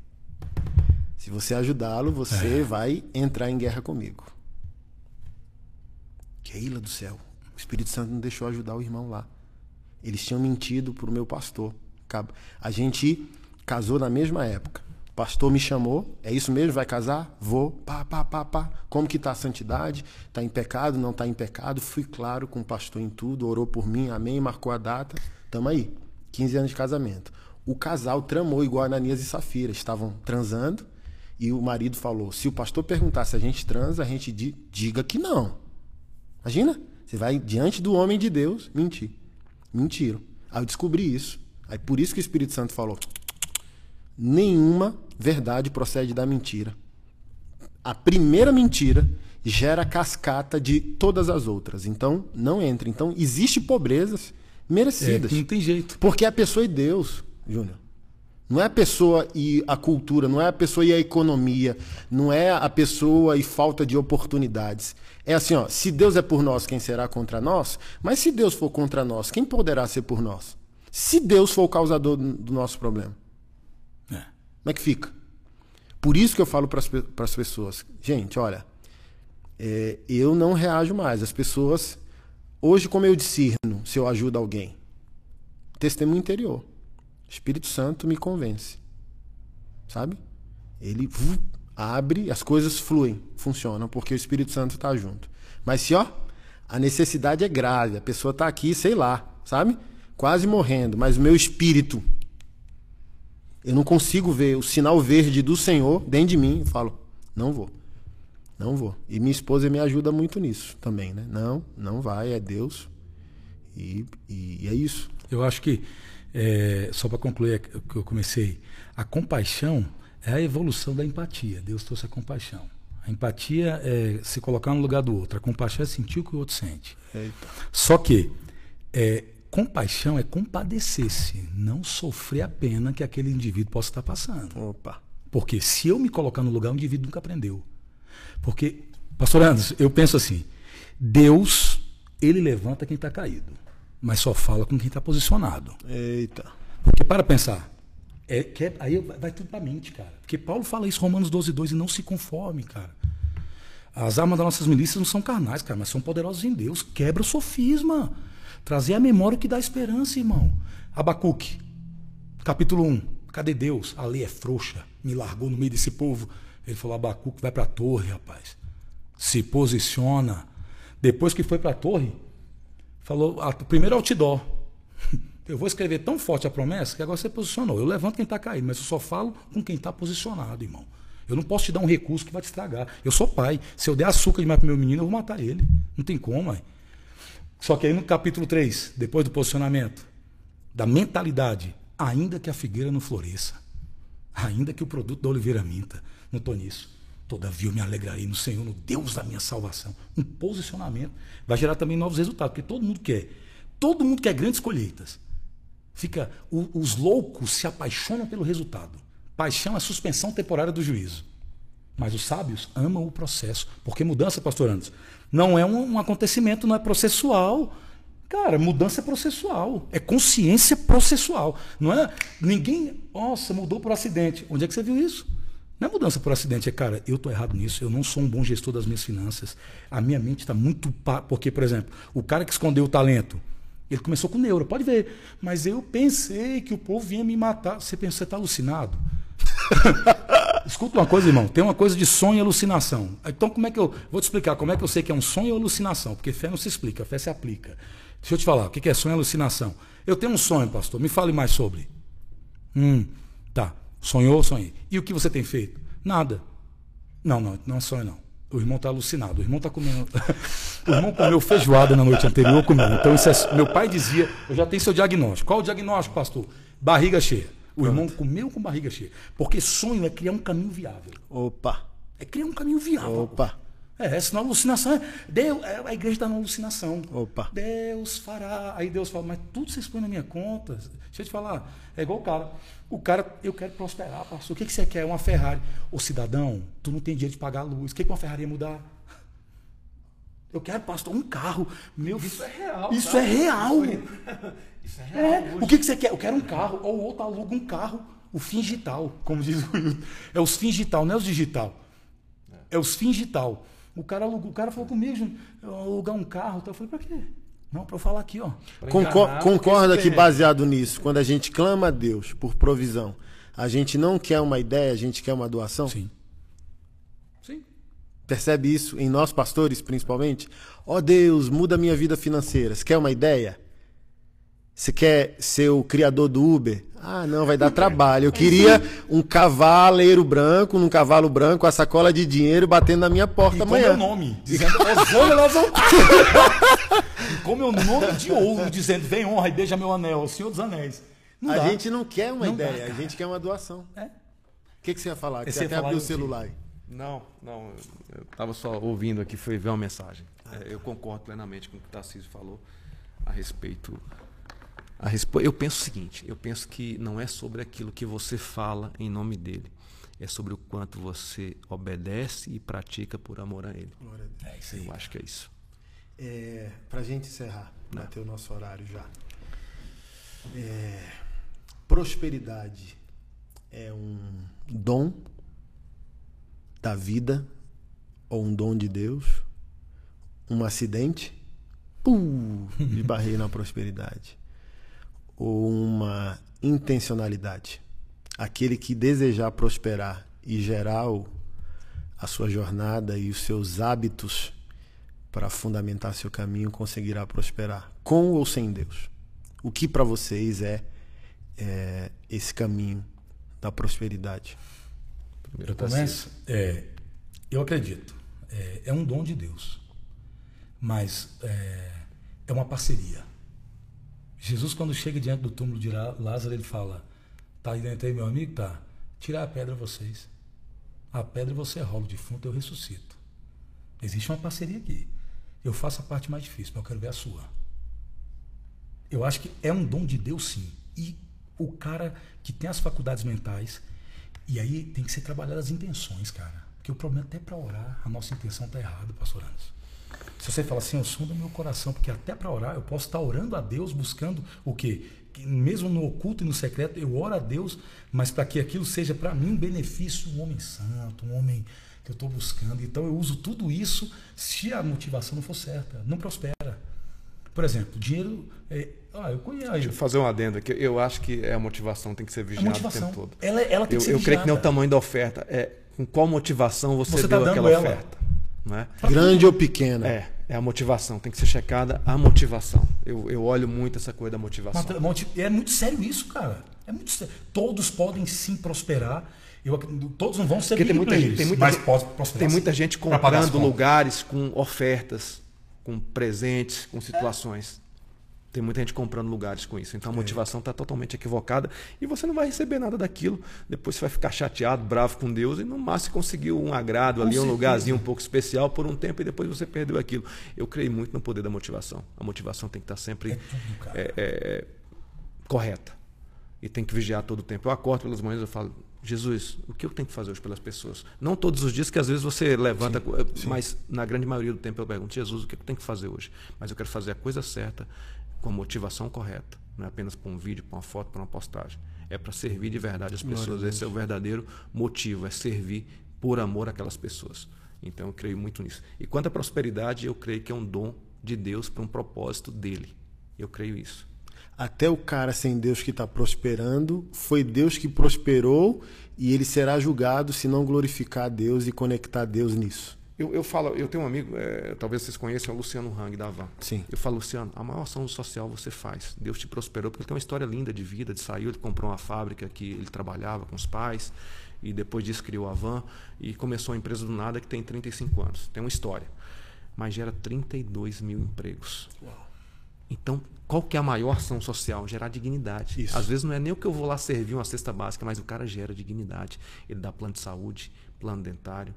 Se você ajudá-lo, você vai entrar em guerra comigo. Keila do céu. O Espírito Santo não deixou ajudar o irmão lá. Eles tinham mentido pro meu pastor. A gente casou na mesma época. O pastor me chamou, é isso mesmo, vai casar? Vou. Pá, pá, pá, pá. Como que tá a santidade? Tá em pecado? Não tá em pecado? Fui claro com o pastor em tudo, orou por mim, amém, marcou a data. Tamo aí. 15 anos de casamento. O casal tramou igual Ananias e Safira. Estavam transando e o marido falou: se o pastor perguntar se a gente transa, a gente di- diga que não. Imagina, você vai diante do homem de Deus mentir. Mentiram. Aí eu descobri isso. Aí por isso que o Espírito Santo falou: nenhuma verdade procede da mentira. A primeira mentira gera cascata de todas as outras. Então, não entra. Então, existe pobrezas É, merecidas. não tem jeito. Porque é a pessoa e Deus, Júnior. Não é a pessoa e a cultura, não é a pessoa e a economia, não é a pessoa e falta de oportunidades. É assim, ó, se Deus é por nós, quem será contra nós? Mas se Deus for contra nós, quem poderá ser por nós? Se Deus for o causador do do nosso problema. Como é que fica? Por isso que eu falo para as pessoas, gente, olha, é, eu não reajo mais. As pessoas, hoje, como eu discerno se eu ajudo alguém? Testemunho interior. Espírito Santo me convence. Sabe? Ele abre, as coisas fluem, funcionam, porque o Espírito Santo está junto. Mas se, ó, a necessidade é grave, a pessoa está aqui, sei lá, sabe? Quase morrendo, mas o meu espírito eu não consigo ver o sinal verde do Senhor dentro de mim. Eu falo, não vou. Não vou. E minha esposa me ajuda muito nisso também, né? Não, não vai, é Deus. E, e é isso. Eu acho que, é, só para concluir o que eu comecei, a compaixão é a evolução da empatia. Deus trouxe a compaixão. A empatia é se colocar no lugar do outro. A compaixão é sentir o que o outro sente. Eita. Só que é, compaixão é compadecer-se, não sofrer a pena que aquele indivíduo possa estar passando. Opa. Porque se eu me colocar no lugar, o indivíduo nunca aprendeu. Porque, pastor Anderson, eu penso assim: Deus, ele levanta quem está caído, mas só fala com quem está posicionado. Eita. Porque para pensar, é, que é- aí vai tudo para a mente, cara. Porque Paulo fala isso, Romanos 12, 2, e não se conforme, cara. As armas das nossas milícias não são carnais, cara, mas são poderosas em Deus. Quebra o sofisma. Trazer a memória que dá esperança, irmão. Abacuque, capítulo 1. Cadê Deus? A lei é frouxa. Me largou no meio desse povo. Ele falou: Abacuque, vai para a torre, rapaz. Se posiciona. Depois que foi para a torre, falou: ah, primeiro outdoor. (laughs) Eu vou escrever tão forte a promessa que agora você posicionou. Eu levanto quem está caído, mas eu só falo com quem está posicionado, irmão. Eu não posso te dar um recurso que vai te estragar. Eu sou pai. Se eu der açúcar demais para meu menino, eu vou matar ele. Não tem como, mãe. Só que aí no capítulo 3, depois do posicionamento, da mentalidade, ainda que a figueira não floresça, ainda que o produto da oliveira minta, não estou nisso. Todavia eu me alegrarei no Senhor, no Deus da minha salvação. Um posicionamento vai gerar também novos resultados, porque todo mundo quer. Todo mundo quer grandes colheitas. Fica, os loucos se apaixonam pelo resultado. Paixão é suspensão temporária do juízo. Mas os sábios amam o processo. Porque mudança, pastor Anderson, não é um, um acontecimento, não é processual. Cara, mudança é processual. É consciência processual. Não é. Ninguém. Nossa, mudou por acidente. Onde é que você viu isso? Não é mudança por acidente, é, cara, eu estou errado nisso, eu não sou um bom gestor das minhas finanças. A minha mente está muito. Pa... Porque, por exemplo, o cara que escondeu o talento, ele começou com neuro, pode ver. Mas eu pensei que o povo vinha me matar. Você pensa, você está alucinado? (laughs) Escuta uma coisa, irmão. Tem uma coisa de sonho e alucinação. Então, como é que eu. Vou te explicar como é que eu sei que é um sonho ou alucinação. Porque fé não se explica, fé se aplica. Deixa eu te falar, o que é sonho e alucinação? Eu tenho um sonho, pastor. Me fale mais sobre. Hum, tá. Sonhou, sonhei. E o que você tem feito? Nada. Não, não, não é sonho, não. O irmão está alucinado. O irmão está comendo. (laughs) o irmão comeu feijoada na noite anterior comigo. Então, é... meu pai dizia: eu já tenho seu diagnóstico. Qual o diagnóstico, pastor? Barriga cheia. O irmão comeu com barriga cheia. Porque sonho é criar um caminho viável. Opa. É criar um caminho viável. Opa. É, senão a alucinação é. Deus, é, a igreja está na alucinação. Opa. Deus fará. Aí Deus fala, mas tudo vocês põem na minha conta. Deixa eu te falar. É igual o cara. O cara, eu quero prosperar, pastor. O que, que você quer? Uma Ferrari. Ô cidadão, tu não tem dinheiro de pagar a luz. O que, que uma Ferrari ia mudar? Eu quero, pastor, um carro. Meu Isso é real. Isso tá? é real. Isso é real. É, o que, que você quer? Eu quero um carro, ou o outro aluga um carro, o fingital, como diz o. É os fingital, não é os digital. É os fingital. O cara, alugou, o cara falou comigo, eu alugar um carro. Então eu falei, pra quê? Não, pra eu falar aqui, ó. Enganar, concorda que baseado nisso, quando a gente clama a Deus por provisão, a gente não quer uma ideia, a gente quer uma doação? Sim. Sim. Percebe isso em nós pastores, principalmente? Ó Deus, muda a minha vida financeira. Você quer uma ideia? Você quer ser o criador do Uber? Ah, não, vai dar (laughs) terreno. Eu queria um cavaleiro branco, num cavalo branco, a sacola de dinheiro batendo na minha porta E com amanhã. meu nome, dizendo, Osônia (laughs) com meu nome de ouro, dizendo, vem honra e beija meu anel, o Senhor dos Anéis. Não a dá. gente não quer uma Não dá, ideia, a cara. gente quer uma doação. É. O que, que você ia falar? Que Você você ia até falar abriu o celular aí. Não, não. Eu estava só ouvindo aqui, foi ver uma mensagem. É, eu concordo plenamente com o que o Tarcísio falou a respeito. A respo... Eu penso o seguinte: eu penso que não é sobre aquilo que você fala em nome dele, é sobre o quanto você obedece e pratica por amor a ele. É isso aí. Eu acho que é isso. É, pra gente encerrar, bater o nosso horário já. É, prosperidade é um dom da vida ou um dom de Deus? Um acidente? Pum, esbarrei na prosperidade. Ou uma intencionalidade? Aquele que desejar prosperar e gerar o, a sua jornada e os seus hábitos para fundamentar seu caminho conseguirá prosperar, com ou sem Deus. O que para vocês é, é, esse caminho da prosperidade? Eu começo? É, eu acredito. É, é, um dom de Deus. Mas é, é uma parceria. Jesus, quando chega diante do túmulo de Lázaro, ele fala: Tá aí dentro aí, meu amigo? Tá. Tirar a pedra vocês. A pedra você rola o defunto, eu ressuscito. Existe uma parceria aqui. Eu faço a parte mais difícil, mas eu quero ver a sua. Eu acho que é um dom de Deus, sim. E o cara que tem as faculdades mentais, e aí tem que ser trabalhado as intenções, cara. Porque o problema é até para orar, a nossa intenção está errada, pastor Anderson. Se você fala assim, eu som do meu coração, porque até para orar eu posso estar orando a Deus, buscando o quê? Mesmo no oculto e no secreto, eu oro a Deus, mas para que aquilo seja para mim um benefício, um homem santo, um homem que eu estou buscando. Então eu uso tudo isso se a motivação não for certa, não prospera. Por exemplo, dinheiro. É, ah, eu conheço. Deixa eu fazer um adendo aqui. Eu acho que a motivação tem que ser vigiada o tempo todo. Ela, ela tem eu, que ser eu creio que não é o tamanho da oferta. É com qual motivação você, você tá deu tá aquela ela. oferta. Não é? Grande ou pequena. É, é a motivação. Tem que ser checada a motivação. Eu, eu olho muito essa coisa da motivação. É muito sério isso, cara. É muito sério. Todos podem sim prosperar. Eu, todos não vão ser Porque tem muita, gente, tem muita mas gente, pode prosperar. Tem muita gente comprando lugares com ofertas, com presentes, com situações. Tem muita gente comprando lugares com isso. Então a é. motivação está totalmente equivocada e você não vai receber nada daquilo. Depois você vai ficar chateado, bravo com Deus e no máximo conseguiu um agrado com ali, certeza. um lugarzinho um pouco especial por um tempo e depois você perdeu aquilo. Eu creio muito no poder da motivação. A motivação tem que estar tá sempre é tudo, é, é, correta e tem que vigiar todo o tempo. Eu acordo pelas manhãs e falo, Jesus, o que eu tenho que fazer hoje pelas pessoas? Não todos os dias, que às vezes você levanta, sim, sim. mas na grande maioria do tempo eu pergunto, Jesus, o que eu tenho que fazer hoje? Mas eu quero fazer a coisa certa com a motivação correta. Não é apenas para um vídeo, para uma foto, para uma postagem. É para servir de verdade as pessoas. Esse é o verdadeiro motivo, é servir por amor àquelas pessoas. Então eu creio muito nisso. E quanto à prosperidade, eu creio que é um dom de Deus para um propósito dele. Eu creio isso. Até o cara sem Deus que está prosperando, foi Deus que prosperou e ele será julgado se não glorificar Deus e conectar Deus nisso. Eu, eu falo, eu tenho um amigo, é, talvez vocês conheçam, é o Luciano Hang da Van. Sim. Eu falo, Luciano, a maior ação social você faz. Deus te prosperou, porque ele tem uma história linda de vida, de saiu, ele comprou uma fábrica que ele trabalhava com os pais, e depois disso criou a Van, e começou a empresa do nada que tem 35 anos. Tem uma história. Mas gera 32 mil empregos. Uau. Então, qual que é a maior ação social? Gerar dignidade. Isso. Às vezes não é nem o que eu vou lá servir uma cesta básica, mas o cara gera dignidade. Ele dá plano de saúde, plano dentário,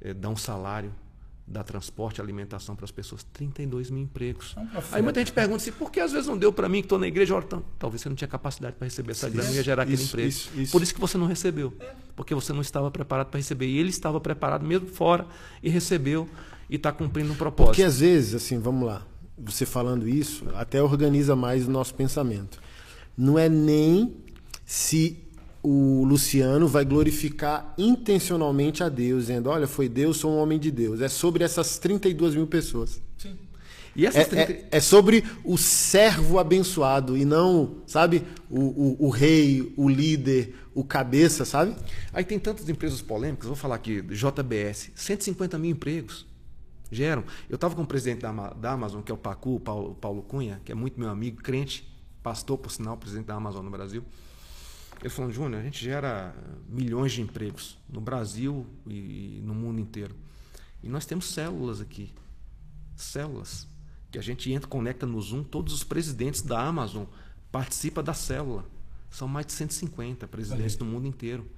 é, dá um salário, dá transporte, alimentação para as pessoas. 32 mil empregos. Aí muita gente pergunta assim, por que às vezes não deu para mim que estou na igreja? Ora, então, talvez você não tinha capacidade para receber essa grana e ia gerar aquele isso, emprego. Isso, isso. Por isso que você não recebeu. Porque você não estava preparado para receber. E ele estava preparado mesmo fora e recebeu e está cumprindo um propósito. Porque às vezes, assim, vamos lá, você falando isso, até organiza mais o nosso pensamento. Não é nem se o Luciano vai glorificar intencionalmente a Deus, dizendo: Olha, foi Deus, sou um homem de Deus. É sobre essas 32 mil pessoas. Sim. E essas é, 30... é, é, sobre o servo abençoado e não, sabe, o, o, o, rei, o líder, o cabeça, sabe? Aí tem tantas empresas polêmicas, vou falar aqui, JBS, 150 mil empregos geram. Eu estava com o presidente da, da Amazon, que é o Pacu, Paulo, Paulo Cunha, que é muito meu amigo, crente, pastor, por sinal, presidente da Amazon no Brasil. Ele falou, Júnior, a gente gera milhões de empregos no Brasil e no mundo inteiro. E nós temos células aqui. Células. Que a gente entra, conecta no Zoom, todos os presidentes da Amazon participam da célula. São mais de 150 presidentes do mundo inteiro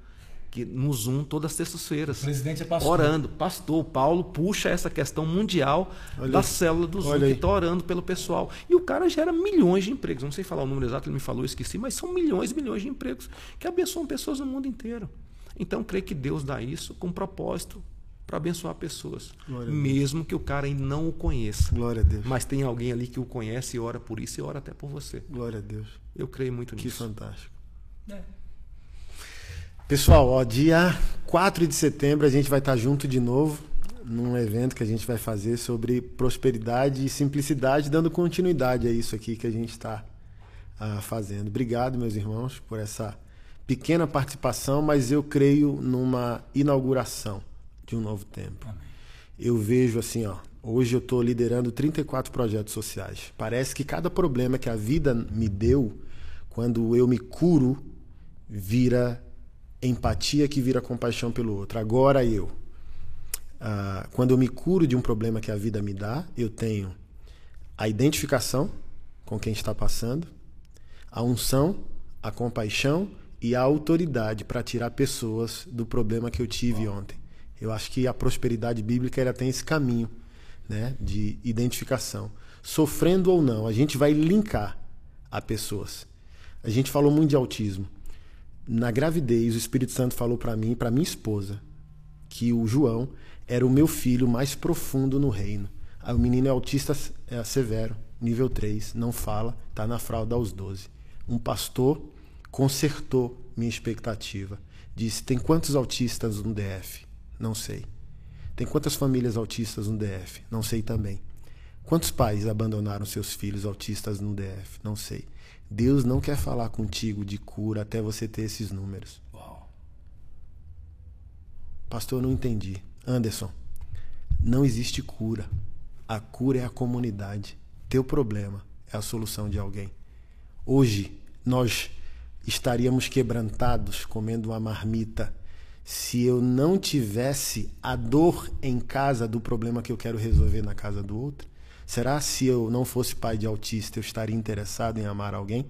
que no Zoom todas as sextas-feiras. presidente é pastor. Orando. Pastor, Paulo puxa essa questão mundial olha, da célula do Zoom, que está orando pelo pessoal. E o cara gera milhões de empregos. Não sei falar o número exato, ele me falou, eu esqueci, mas são milhões e milhões de empregos que abençoam pessoas no mundo inteiro. Então, creio que Deus dá isso com propósito para abençoar pessoas. Mesmo que o cara ainda não o conheça. Glória a Deus. Mas tem alguém ali que o conhece e ora por isso e ora até por você. Glória a Deus. Eu creio muito que nisso. Que fantástico. É. Pessoal, ó, dia 4 de setembro a gente vai estar junto de novo num evento que a gente vai fazer sobre prosperidade e simplicidade, dando continuidade a isso aqui que a gente está uh, fazendo. Obrigado, meus irmãos, por essa pequena participação, mas eu creio numa inauguração de um novo tempo. Amém. Eu vejo assim, ó, Hoje eu estou liderando 34 projetos sociais. Parece que cada problema que a vida me deu, quando eu me curo, vira empatia que vira compaixão pelo outro. Agora eu. Ah, quando eu me curo de um problema que a vida me dá, eu tenho a identificação com quem está passando, a unção, a compaixão e a autoridade para tirar pessoas do problema que eu tive ontem. Eu acho que a prosperidade bíblica ela tem esse caminho né, de identificação. Sofrendo ou não, a gente vai linkar a pessoas. A gente falou muito de autismo. Na gravidez, o Espírito Santo falou para mim, para minha esposa, que o João era o meu filho mais profundo no reino. Aí o menino é autista é severo, nível 3, não fala, está na fralda aos 12. Um pastor consertou minha expectativa. Disse: tem quantos autistas no DF? Não sei. Tem quantas famílias autistas no DF? Não sei também. Quantos pais abandonaram seus filhos autistas no DF? Não sei. Deus não quer falar contigo de cura até você ter esses números. Uau. Pastor, eu não entendi. Anderson, não existe cura. A cura é a comunidade. Teu problema é a solução de alguém. Hoje, nós estaríamos quebrantados comendo uma marmita se eu não tivesse a dor em casa do problema que eu quero resolver na casa do outro? Será se eu não fosse pai de autista eu estaria interessado em amar alguém?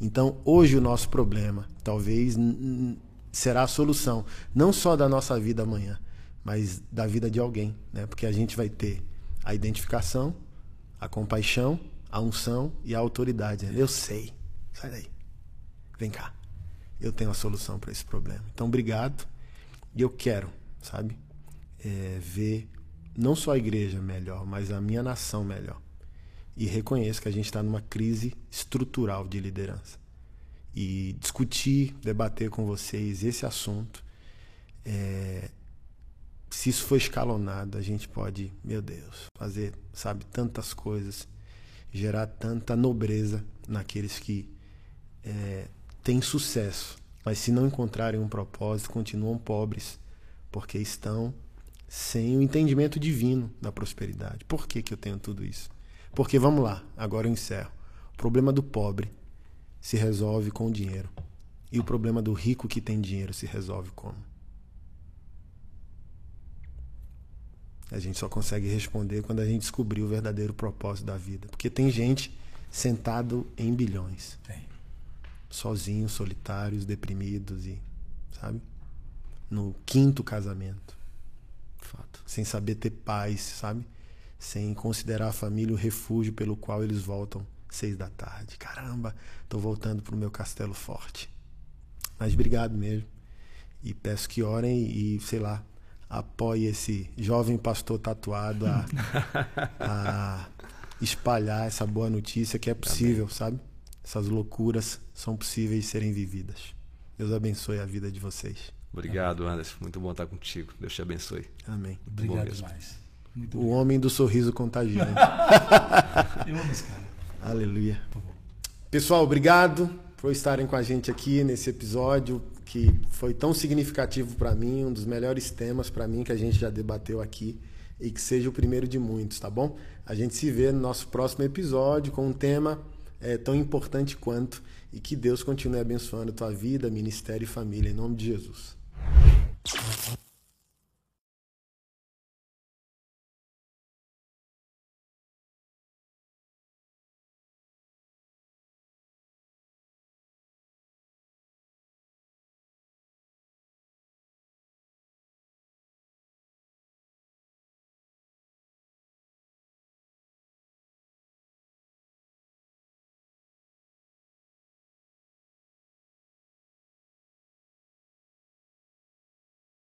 Então, hoje o nosso problema talvez será a solução, não só da nossa vida amanhã, mas da vida de alguém, né? Porque a gente vai ter a identificação, a compaixão, a unção e a autoridade. Né? Eu sei. Sai daí. Vem cá. Eu tenho a solução para esse problema. Então, obrigado. E eu quero, sabe, é, ver não só a igreja melhor, mas a minha nação melhor. E reconheço que a gente está numa crise estrutural de liderança. E discutir, debater com vocês esse assunto, é, se isso for escalonado, a gente pode, meu Deus, fazer, sabe, tantas coisas, gerar tanta nobreza naqueles que é, têm sucesso mas se não encontrarem um propósito, continuam pobres, porque estão sem o entendimento divino da prosperidade. Por que, que eu tenho tudo isso? Porque, vamos lá, agora eu encerro. O problema do pobre se resolve com o dinheiro. E o problema do rico que tem dinheiro se resolve como? A gente só consegue responder quando a gente descobrir o verdadeiro propósito da vida. Porque tem gente sentado em bilhões. Tem sozinhos, solitários, deprimidos e, sabe? No quinto casamento. Sem saber ter paz, sabe? Sem considerar a família o refúgio pelo qual eles voltam seis da tarde. Caramba, tô voltando pro meu castelo forte. Mas obrigado mesmo. E peço que orem e, sei lá, apoie esse jovem pastor tatuado a, (laughs) a espalhar essa boa notícia que é possível, Amém. sabe? essas loucuras são possíveis de serem vividas. Deus abençoe a vida de vocês. Obrigado, Anderson. Muito bom estar contigo. Deus te abençoe. Amém. Muito obrigado demais. Muito o homem do sorriso contagiante. (laughs) Eu amo esse cara. Aleluia. Pessoal, obrigado por estarem com a gente aqui nesse episódio que foi tão significativo para mim, um dos melhores temas para mim que a gente já debateu aqui e que seja o primeiro de muitos, tá bom? A gente se vê no nosso próximo episódio com um tema é, tão importante quanto. E que Deus continue abençoando a tua vida, ministério e família, em nome de Jesus. you